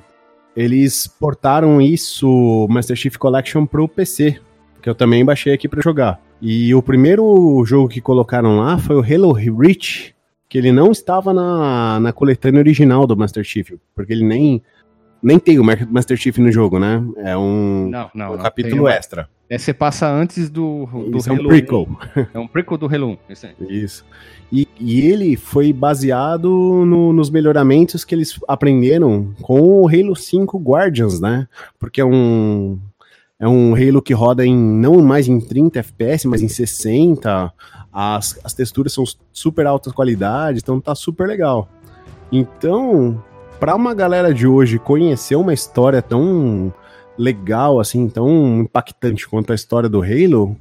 eles portaram isso, Master Chief Collection, pro PC, que eu também baixei aqui para jogar. E o primeiro jogo que colocaram lá foi o Halo Reach, que ele não estava na, na coletânea original do Master Chief, porque ele nem nem tem o Master Chief no jogo, né? É um, não, não, um não, capítulo uma... extra. É, você passa antes do, do Isso Halo é um prequel. 1. [LAUGHS] É um prequel do Halo 1. Isso. Isso. E, e, ele foi baseado no, nos melhoramentos que eles aprenderam com o Halo 5 Guardians, né? Porque é um, é um Halo que roda em não mais em 30 FPS, mas em 60. As, as texturas são super altas qualidades, então tá super legal. Então, para uma galera de hoje conhecer uma história tão legal, assim, tão impactante quanto a história do Halo,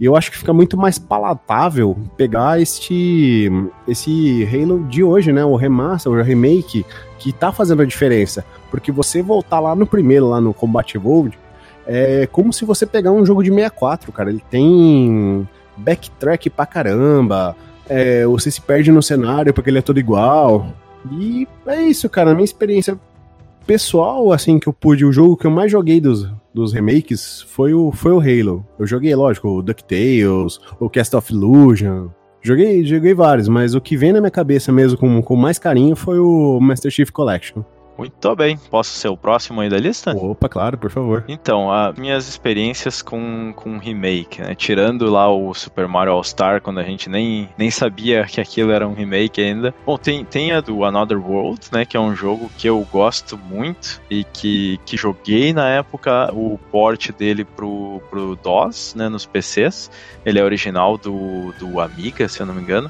eu acho que fica muito mais palatável pegar este esse Halo de hoje, né, o remaster, o remake, que tá fazendo a diferença, porque você voltar lá no primeiro, lá no Combat Evolved, é como se você pegar um jogo de 64, cara, ele tem backtrack pra caramba, é, você se perde no cenário porque ele é todo igual, E é isso, cara. A minha experiência pessoal, assim, que eu pude, o jogo que eu mais joguei dos, dos remakes foi o, foi o Halo. Eu joguei, lógico, o DuckTales, o Cast of Illusion. Joguei, joguei vários, mas o que vem na minha cabeça mesmo com, com mais carinho foi o Master Chief Collection. Muito bem. Posso ser o próximo aí da lista? Opa, claro, por favor. Então, as minhas experiências com, com remake, né? Tirando lá o Super Mario All-Star, quando a gente nem, nem sabia que aquilo era um remake ainda. Bom, tem, tem a do Another World, né? Que é um jogo que eu gosto muito e que, que joguei na época o port dele pro, pro DOS, né? Nos PCs. Ele é original do, do Amiga, se eu não me engano.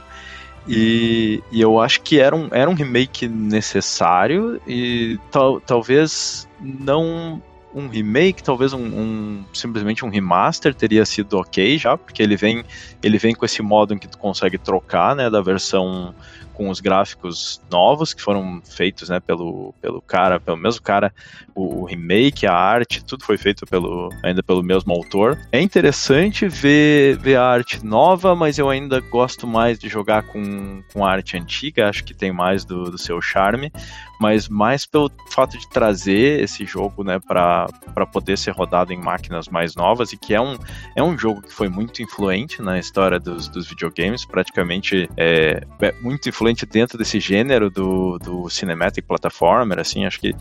E, e, eu acho que era um, era um remake necessário e tal, talvez não um remake, talvez um, um, simplesmente um remaster teria sido ok já, porque ele vem ele vem com esse modo em que tu consegue trocar, né, da versão com os gráficos novos que foram feitos, né, pelo, pelo cara, pelo mesmo cara, o, o, remake, a arte, tudo foi feito pelo ainda pelo mesmo autor. É interessante ver, ver a arte nova, mas eu ainda gosto mais de jogar com, com a arte antiga, acho que tem mais do, do seu charme mas mais pelo fato de trazer esse jogo, né, para poder ser rodado em máquinas mais novas e que é um, é um jogo que foi muito influente na história dos, dos videogames, praticamente é, é muito influente dentro desse gênero do, do cinematic platformer, assim, acho que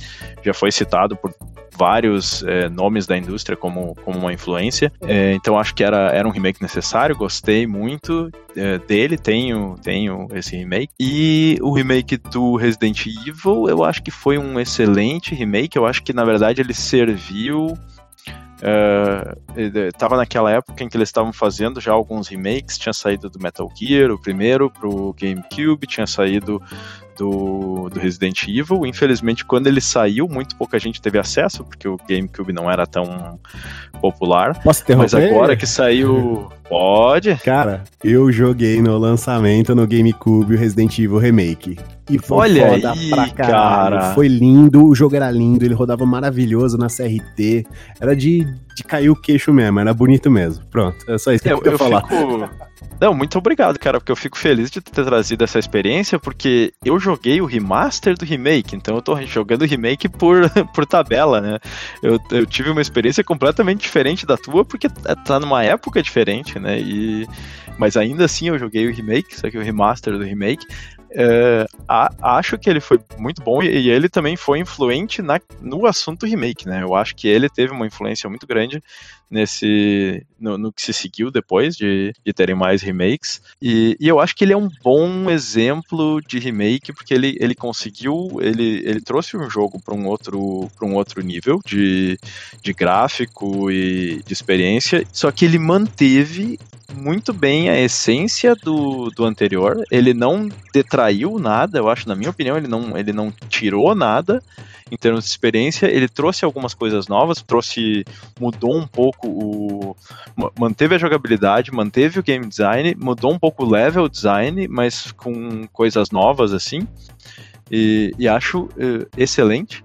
já foi citado por vários é, nomes da indústria como, como uma influência. É, então acho que era, era um remake necessário, gostei muito é, dele, tenho, tenho esse remake. E o remake do Resident Evil, eu acho que foi um excelente remake. Eu acho que na verdade ele serviu. Estava uh, naquela época em que eles estavam fazendo já alguns remakes, tinha saído do Metal Gear, o primeiro, pro GameCube, tinha saído do, do Resident Evil. Infelizmente, quando ele saiu, muito pouca gente teve acesso, porque o GameCube não era tão popular. Posso Mas agora que saiu. Pode? Cara, eu joguei no lançamento no GameCube o Resident Evil Remake. E foi Olha foda aí, pra caralho. cara. Foi lindo, o jogo era lindo, ele rodava maravilhoso na CRT. Era de, de cair o queixo mesmo, era bonito mesmo. Pronto, é só isso que eu, Eu, eu falar. fico. Não, muito obrigado, cara, porque eu fico feliz de ter trazido essa experiência, porque eu joguei o remaster do remake, então eu tô jogando o remake por, [LAUGHS] por tabela, né? Eu, eu tive uma experiência completamente diferente da tua, porque tá numa época diferente, né? E, mas ainda assim eu joguei o remake, só que o remaster do remake. É, a- acho que ele foi muito bom e, e ele também foi influente na, no assunto remake, né? Eu acho que ele teve uma influência muito grande nesse no, no que se seguiu depois de, de terem mais remakes. E, e eu acho que ele é um bom exemplo de remake porque ele, ele conseguiu ele, ele trouxe um jogo para um outro um outro nível de, de gráfico e de experiência só que ele manteve muito bem a essência do, do anterior. Ele não detraiu nada eu acho na minha opinião ele não ele não tirou nada em termos de experiência, ele trouxe algumas coisas novas, trouxe, mudou um pouco o, manteve a jogabilidade, manteve o game design, mudou um pouco o level design, mas com coisas novas assim, e, e acho eh, excelente.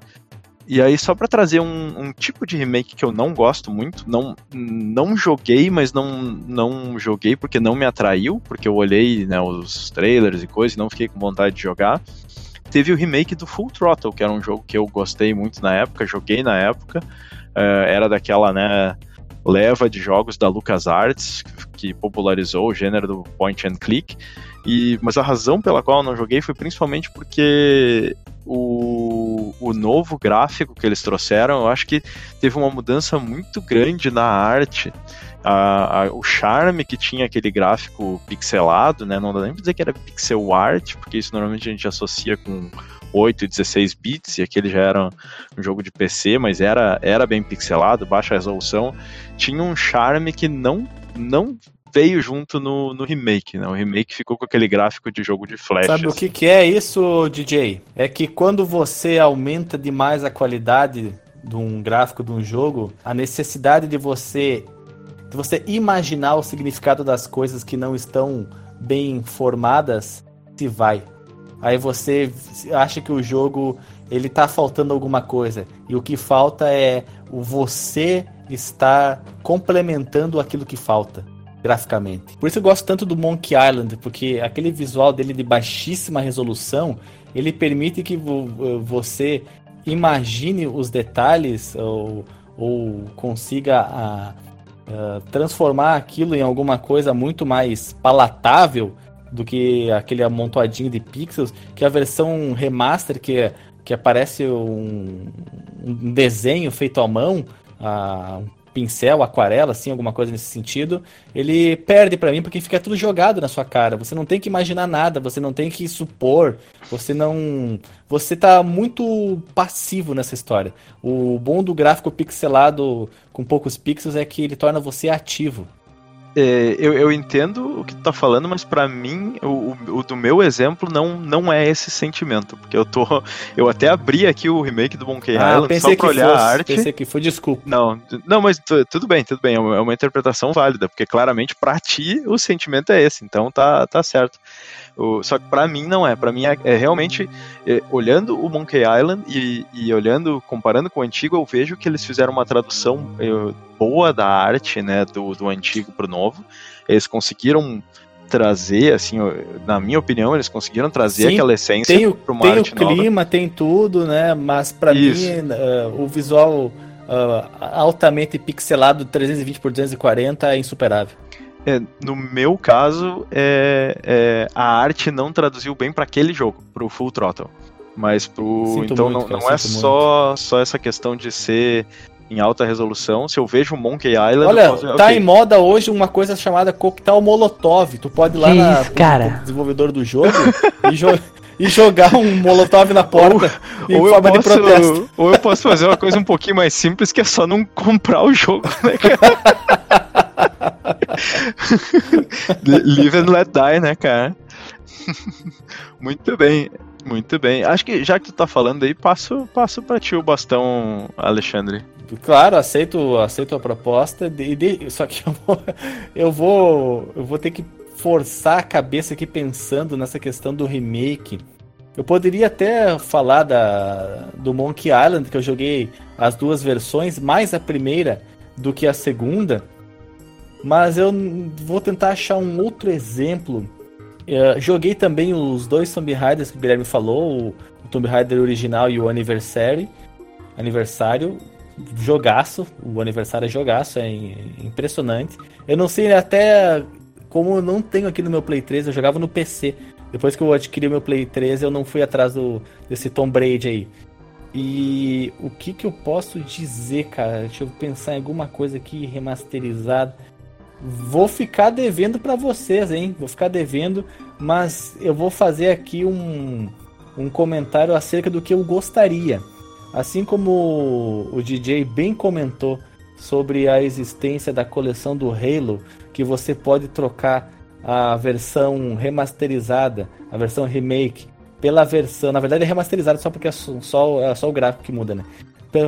E aí, só pra trazer um, um tipo de remake que eu não gosto muito, não, não joguei, mas não, não joguei porque não me atraiu, porque eu olhei né, os trailers e coisas e não fiquei com vontade de jogar. Teve o remake do Full Throttle, que era um jogo que eu gostei muito na época, joguei na época. Eh, era daquela, né, leva de jogos da LucasArts, que popularizou o gênero do point and click. E, mas a razão pela qual eu não joguei foi principalmente porque o, o novo gráfico que eles trouxeram, eu acho que teve uma mudança muito grande na arte. A- a- o charme que tinha aquele gráfico pixelado, né? Não dá nem pra dizer que era pixel art, porque isso normalmente a gente associa com 8 e 16 bits, e aquele já era um jogo de PC, mas era, era bem pixelado, baixa resolução. Tinha um charme que não, não veio junto no, no remake, né? O remake ficou com aquele gráfico de jogo de flash. Sabe o que, que é isso, DJ? É que quando você aumenta demais a qualidade de um gráfico de um jogo, a necessidade de você de você imaginar o significado das coisas que não estão bem formadas se vai. Aí você acha que o jogo ele tá faltando alguma coisa e o que falta é você estar complementando aquilo que falta. graficamente. Por isso eu gosto tanto do Monkey Island, porque aquele visual dele de baixíssima resolução, ele permite que vo você imagine os detalhes ou, ou consiga a, a transformar aquilo em alguma coisa muito mais palatável do que aquele amontoadinho de pixels, que a versão remaster que, que aparece um, um desenho feito à mão, a, um pincel, aquarela, assim, alguma coisa nesse sentido, ele perde para mim porque fica tudo jogado na sua cara. Você não tem que imaginar nada, você não tem que supor, você não. Você tá muito passivo nessa história. O bom do gráfico pixelado com poucos pixels é que ele torna você ativo. É, eu, eu, entendo o que tu tá falando, mas para mim, o, o, do meu exemplo, não, não é esse sentimento. Porque eu tô. Eu até abri aqui o remake do Monkey ah, Island só pra olhar fosse, a arte. Pensei que foi, desculpa. Não, não, mas tudo bem, tudo bem. É uma, é interpretação válida, porque claramente pra ti o sentimento é esse, então tá, tá certo. O, só que para mim não é. Para mim é, é realmente é, olhando o Monkey Island e, e, olhando, comparando com o antigo, eu vejo que eles fizeram uma tradução é, boa da arte, né, do, do antigo pro novo. Eles conseguiram trazer, assim, na minha opinião, eles conseguiram trazer Sim, aquela essência tem o, pro Tem o clima, nova. tem tudo, né? Mas para mim uh, o visual uh, altamente pixelado 320 por 240 é insuperável. É, no meu caso, é, é, a arte não traduziu bem para aquele jogo, pro Full Throttle. Mas pro. Sinto então muito, não, não é só, só essa questão de ser em alta resolução. Se eu vejo Monkey Island. Olha, posso... tá okay. em moda hoje uma coisa chamada Coquetel Molotov. Tu pode ir lá na, isso, cara? desenvolvedor do jogo [LAUGHS] e, jo e, jogar um Molotov na porta ou, em ou forma posso, de protesto. Ou eu posso fazer uma coisa um pouquinho mais simples que é só não comprar o jogo, né, cara? [LAUGHS] [LAUGHS] Live and let die, né, cara? [LAUGHS] muito bem, muito bem. Acho que já que tu tá falando aí, passo, passo pra ti o bastão, Alexandre. Claro, aceito, aceito a proposta. De, de, só que [LAUGHS] eu vou, eu vou, eu vou ter que forçar a cabeça aqui pensando nessa questão do remake. Eu poderia até falar da, do Monkey Island, que eu joguei as duas versões, mais a primeira do que a segunda. Mas eu vou tentar achar um outro exemplo. Uh, joguei também os dois Tomb Raiders que o Guilherme falou, o, Tomb Raider original e o Anniversary. Aniversário, jogaço. O aniversário é jogaço, é impressionante. Eu não sei até como eu não tenho aqui no meu Play 3, eu jogava no PC. Depois que eu adquiri meu Play 3, eu não fui atrás do, desse Tom Brady aí. E o que que eu posso dizer, cara? Deixa eu pensar em alguma coisa aqui remasterizada. Vou ficar devendo para vocês, hein? Vou ficar devendo, mas eu vou fazer aqui um, um comentário acerca do que eu gostaria. Assim como o DJ bem comentou sobre a existência da coleção do Halo, que você pode trocar a versão remasterizada, a versão remake, pela versão. Na verdade é remasterizada só porque é só, é só o gráfico que muda, né?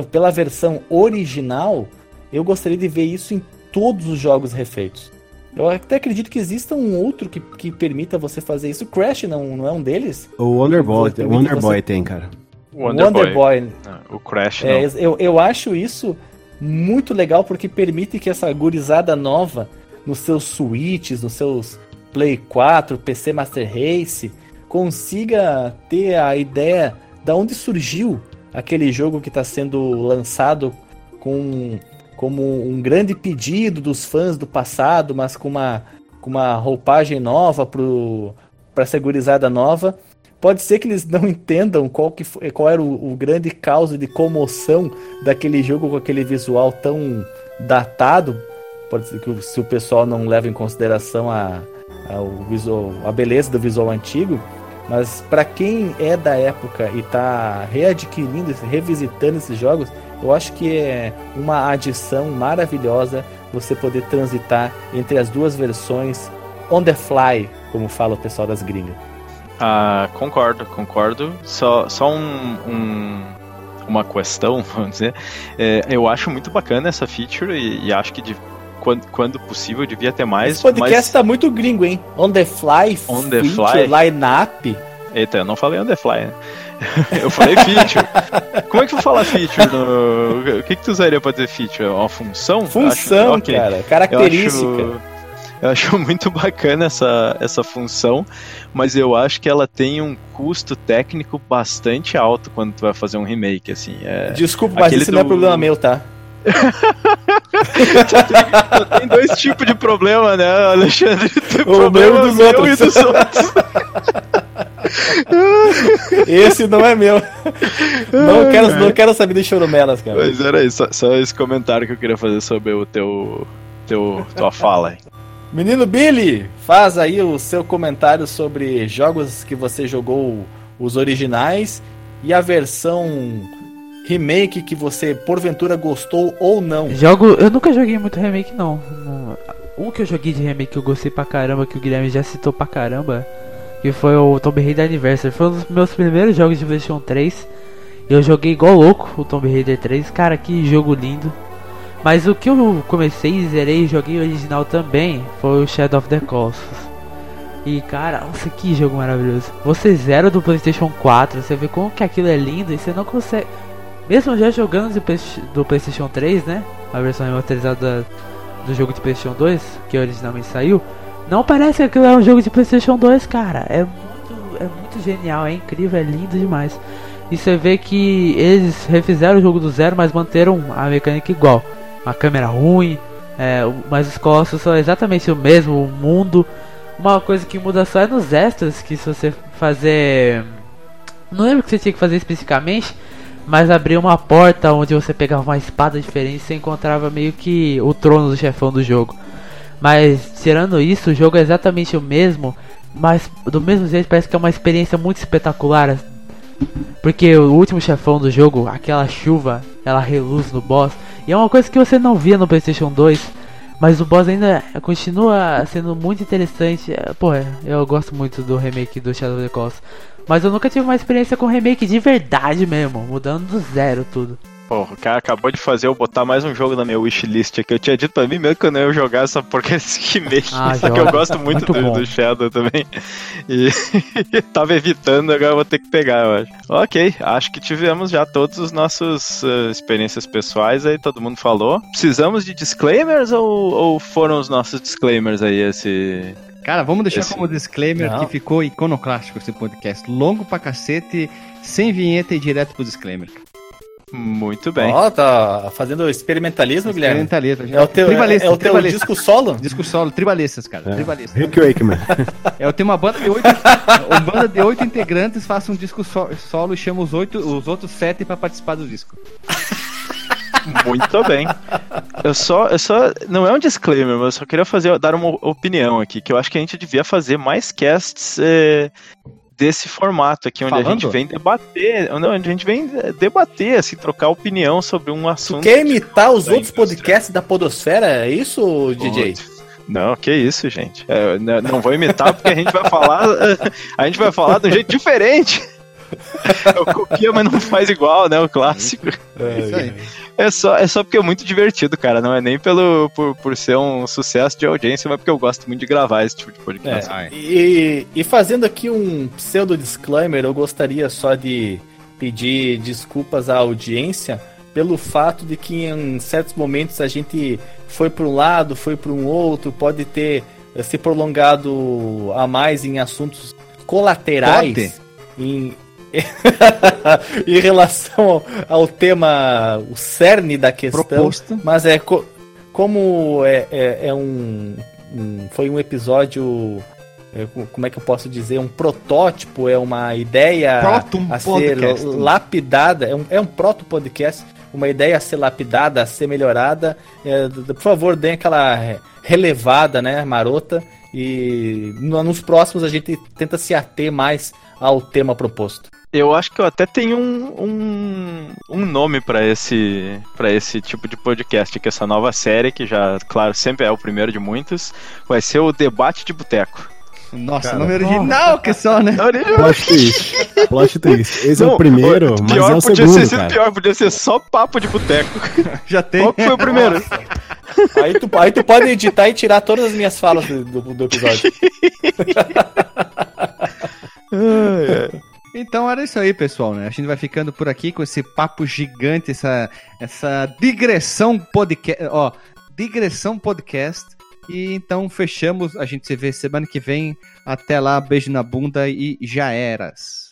Pela versão original, eu gostaria de ver isso em todos os jogos refeitos. Eu até acredito que exista um outro que, que permita você fazer isso. O Crash não, não é um deles? O Wonder Boy, o Wonder Boy tem, cara. O Wonder, Wonder Boy. Boy. o Crash é, não. Eu, eu acho isso muito legal porque permite que essa gurizada nova nos seus Switches, nos seus Play 4, PC Master Race, consiga ter a ideia da onde surgiu aquele jogo que está sendo lançado com como um grande pedido dos fãs do passado, mas com uma, com uma roupagem nova para essa gurizada nova. Pode ser que eles não [LAUGHS] entendam qual, que foi, qual era o, o grande causa de comoção daquele jogo com aquele visual tão datado. Pode ser que se o pessoal não leva em consideração a, a, o visual, a beleza do visual antigo, mas para quem é da época e está readquirindo, revisitando esses jogos, eu acho que é uma adição maravilhosa você poder transitar entre as duas versões on the fly, como fala o pessoal das gringas. Ah, concordo, concordo. Só, só um, um uma questão, [LAUGHS] vamos dizer. É, eu acho muito bacana essa feature e, e acho que de, quando, quando, possível devia ter mais. Esse podcast mas... tá muito gringo, hein? On the fly, on the fly. line-up. Eita, eu não falei on the fly, né? [LAUGHS] eu falei feature. Como é que eu vou falar feature? No... O que, que tu usaria pra dizer feature? Uma função? Função, acho... okay. cara. Característica. Eu acho... Eu acho muito bacana essa, essa função, mas eu acho que ela tem um custo técnico bastante alto quando tu vai fazer um remake, assim. É... Desculpa, mas isso não é do- problema meu, tá? Só [LAUGHS] tem dois tipos de problema, né, Alexandre? Tem O meu problema e dos meu outros. e dos outros. [LAUGHS] Esse não é meu. Não quero, não quero saber de chorumelas, cara. Mas era isso, só, só esse comentário que eu queria fazer sobre o teu, teu tua fala. aí. Menino Billy, faz aí o seu comentário sobre jogos que você jogou os originais e a versão remake que você porventura gostou ou não. Jogo. Eu nunca joguei muito remake, não. Não- Um que eu joguei de remake que eu gostei pra caramba, que o Guilherme já citou pra caramba, que foi o Tomb Raider Anniversary. Foi um dos meus primeiros jogos de PlayStation 3. Eu joguei igual louco o Tomb Raider 3. Cara, que jogo lindo. Mas o que eu comecei zerei e joguei original também foi o Shadow of the Colossus. E cara, nossa, que jogo maravilhoso. Você zera do PlayStation 4, você vê como que aquilo é lindo e você não consegue. Mesmo já jogando do PlayStation 3, né? A versão remasterizada do jogo de PlayStation 2, que originalmente saiu, não parece que aquilo é um jogo de PlayStation 2, cara. É muito, é muito genial, é incrível, é lindo demais. E você vê que eles refizeram o jogo do zero, mas manteram a mecânica igual. Uma câmera ruim, é, mas os colossos são exatamente o mesmo, o mundo. Uma coisa que muda só é nos extras, que se você fazer. Não lembro o que você tinha que fazer especificamente, mas abrir uma porta onde você pegava uma espada diferente, você encontrava meio que o trono do chefão do jogo. Mas tirando isso, o jogo é exatamente o mesmo, mas do mesmo jeito parece que é uma experiência muito espetacular. Porque o último chefão do jogo, aquela chuva, ela reluz no boss, e é uma coisa que você não via no PlayStation 2. Mas o boss ainda continua sendo muito interessante. É, Porra, eu gosto muito do remake do Shadow of the Colossus. Mas eu nunca tive uma experiência com remake de verdade mesmo, mudando do zero tudo. Porra, o cara acabou de fazer eu botar mais um jogo na minha wishlist aqui. Eu tinha dito pra mim mesmo que eu não ia jogar essa porcaria desse remake. Ah, só que joga. eu gosto muito, Muito do, do Shadow também. E [LAUGHS] tava evitando, agora eu vou ter que pegar, eu acho. Ok, acho que tivemos já todos os nossos eh, experiências pessoais aí, todo mundo falou. Precisamos de disclaimers ou, ou foram os nossos disclaimers aí esse. Cara, vamos deixar Esse- como disclaimer Não. que ficou iconoclástico esse podcast. Longo pra cacete, sem vinheta e direto pro disclaimer. Muito bem. Ó, tá fazendo experimentalismo, Guilherme. Experimentalista. É o teu, é, tribalista, é o teu disco solo? Disco solo, tribalistas, cara. Tribalistas. Rick Wakeman. [LAUGHS] Eu tenho uma banda de oito, uma banda de oito integrantes, faço um disco so- solo e chamo os, oito, os outros sete pra participar do disco. Muito bem. Eu só, eu só. Não é um disclaimer, mas eu só queria fazer, dar uma opinião aqui, que eu acho que a gente devia fazer mais casts eh, desse formato aqui, onde a Falando? gente vem debater. Não, onde a gente vem debater, assim, trocar opinião sobre um Tu assunto. quer imitar os outros indústria. podcasts da Podosfera? É isso, DJ? Putz. Não, que isso, gente. É, n- não vou imitar porque a gente vai falar. [LAUGHS] A gente vai falar de um jeito diferente. [LAUGHS] Eu copia, mas não faz igual, né? O clássico. É isso aí. É só, é só porque é muito divertido, cara. Não é nem pelo, por, por ser um sucesso de audiência, mas porque eu gosto muito de gravar esse tipo de podcast. É, e, e fazendo aqui um pseudo disclaimer, eu gostaria só de pedir desculpas à audiência pelo fato de que em certos momentos a gente foi para um lado, foi para um outro, pode ter eh, se prolongado a mais em assuntos colaterais. Em, [LAUGHS] em relação ao, ao tema, o cerne da questão. Proposto. Mas é co- como é, é, é um, um- Foi um episódio. é, co- como é que eu posso dizer? Um protótipo, é uma ideia a ser podcast. lapidada. É um, é um proto-podcast, uma ideia a ser lapidada, a ser melhorada. É, por favor, deem aquela re- relevada, né, marota. E no- nos próximos a gente tenta se ater mais ao tema proposto. Eu acho que eu até tenho um, um, um nome pra esse, pra esse tipo de podcast, que é essa nova série, que já, claro, sempre é o primeiro de muitos, vai ser o Debate de Boteco. Nossa, Cara. nome original que só, né? [LAUGHS] Plot twist. Plot twist. Esse é Não, o primeiro, mas pior é o podia segundo, ser, cara. Pior podia ser só papo de boteco. [LAUGHS] Já tem. Qual que foi o primeiro? [LAUGHS] Aí tu, aí tu pode editar e tirar todas as minhas falas do, do- do episódio. Então era isso aí, pessoal, né? A gente vai ficando por aqui com esse papo gigante, essa, essa digressão podcast, ó, digressão podcast. E então fechamos. A gente se vê semana que vem. Até lá, beijo na bunda e já eras.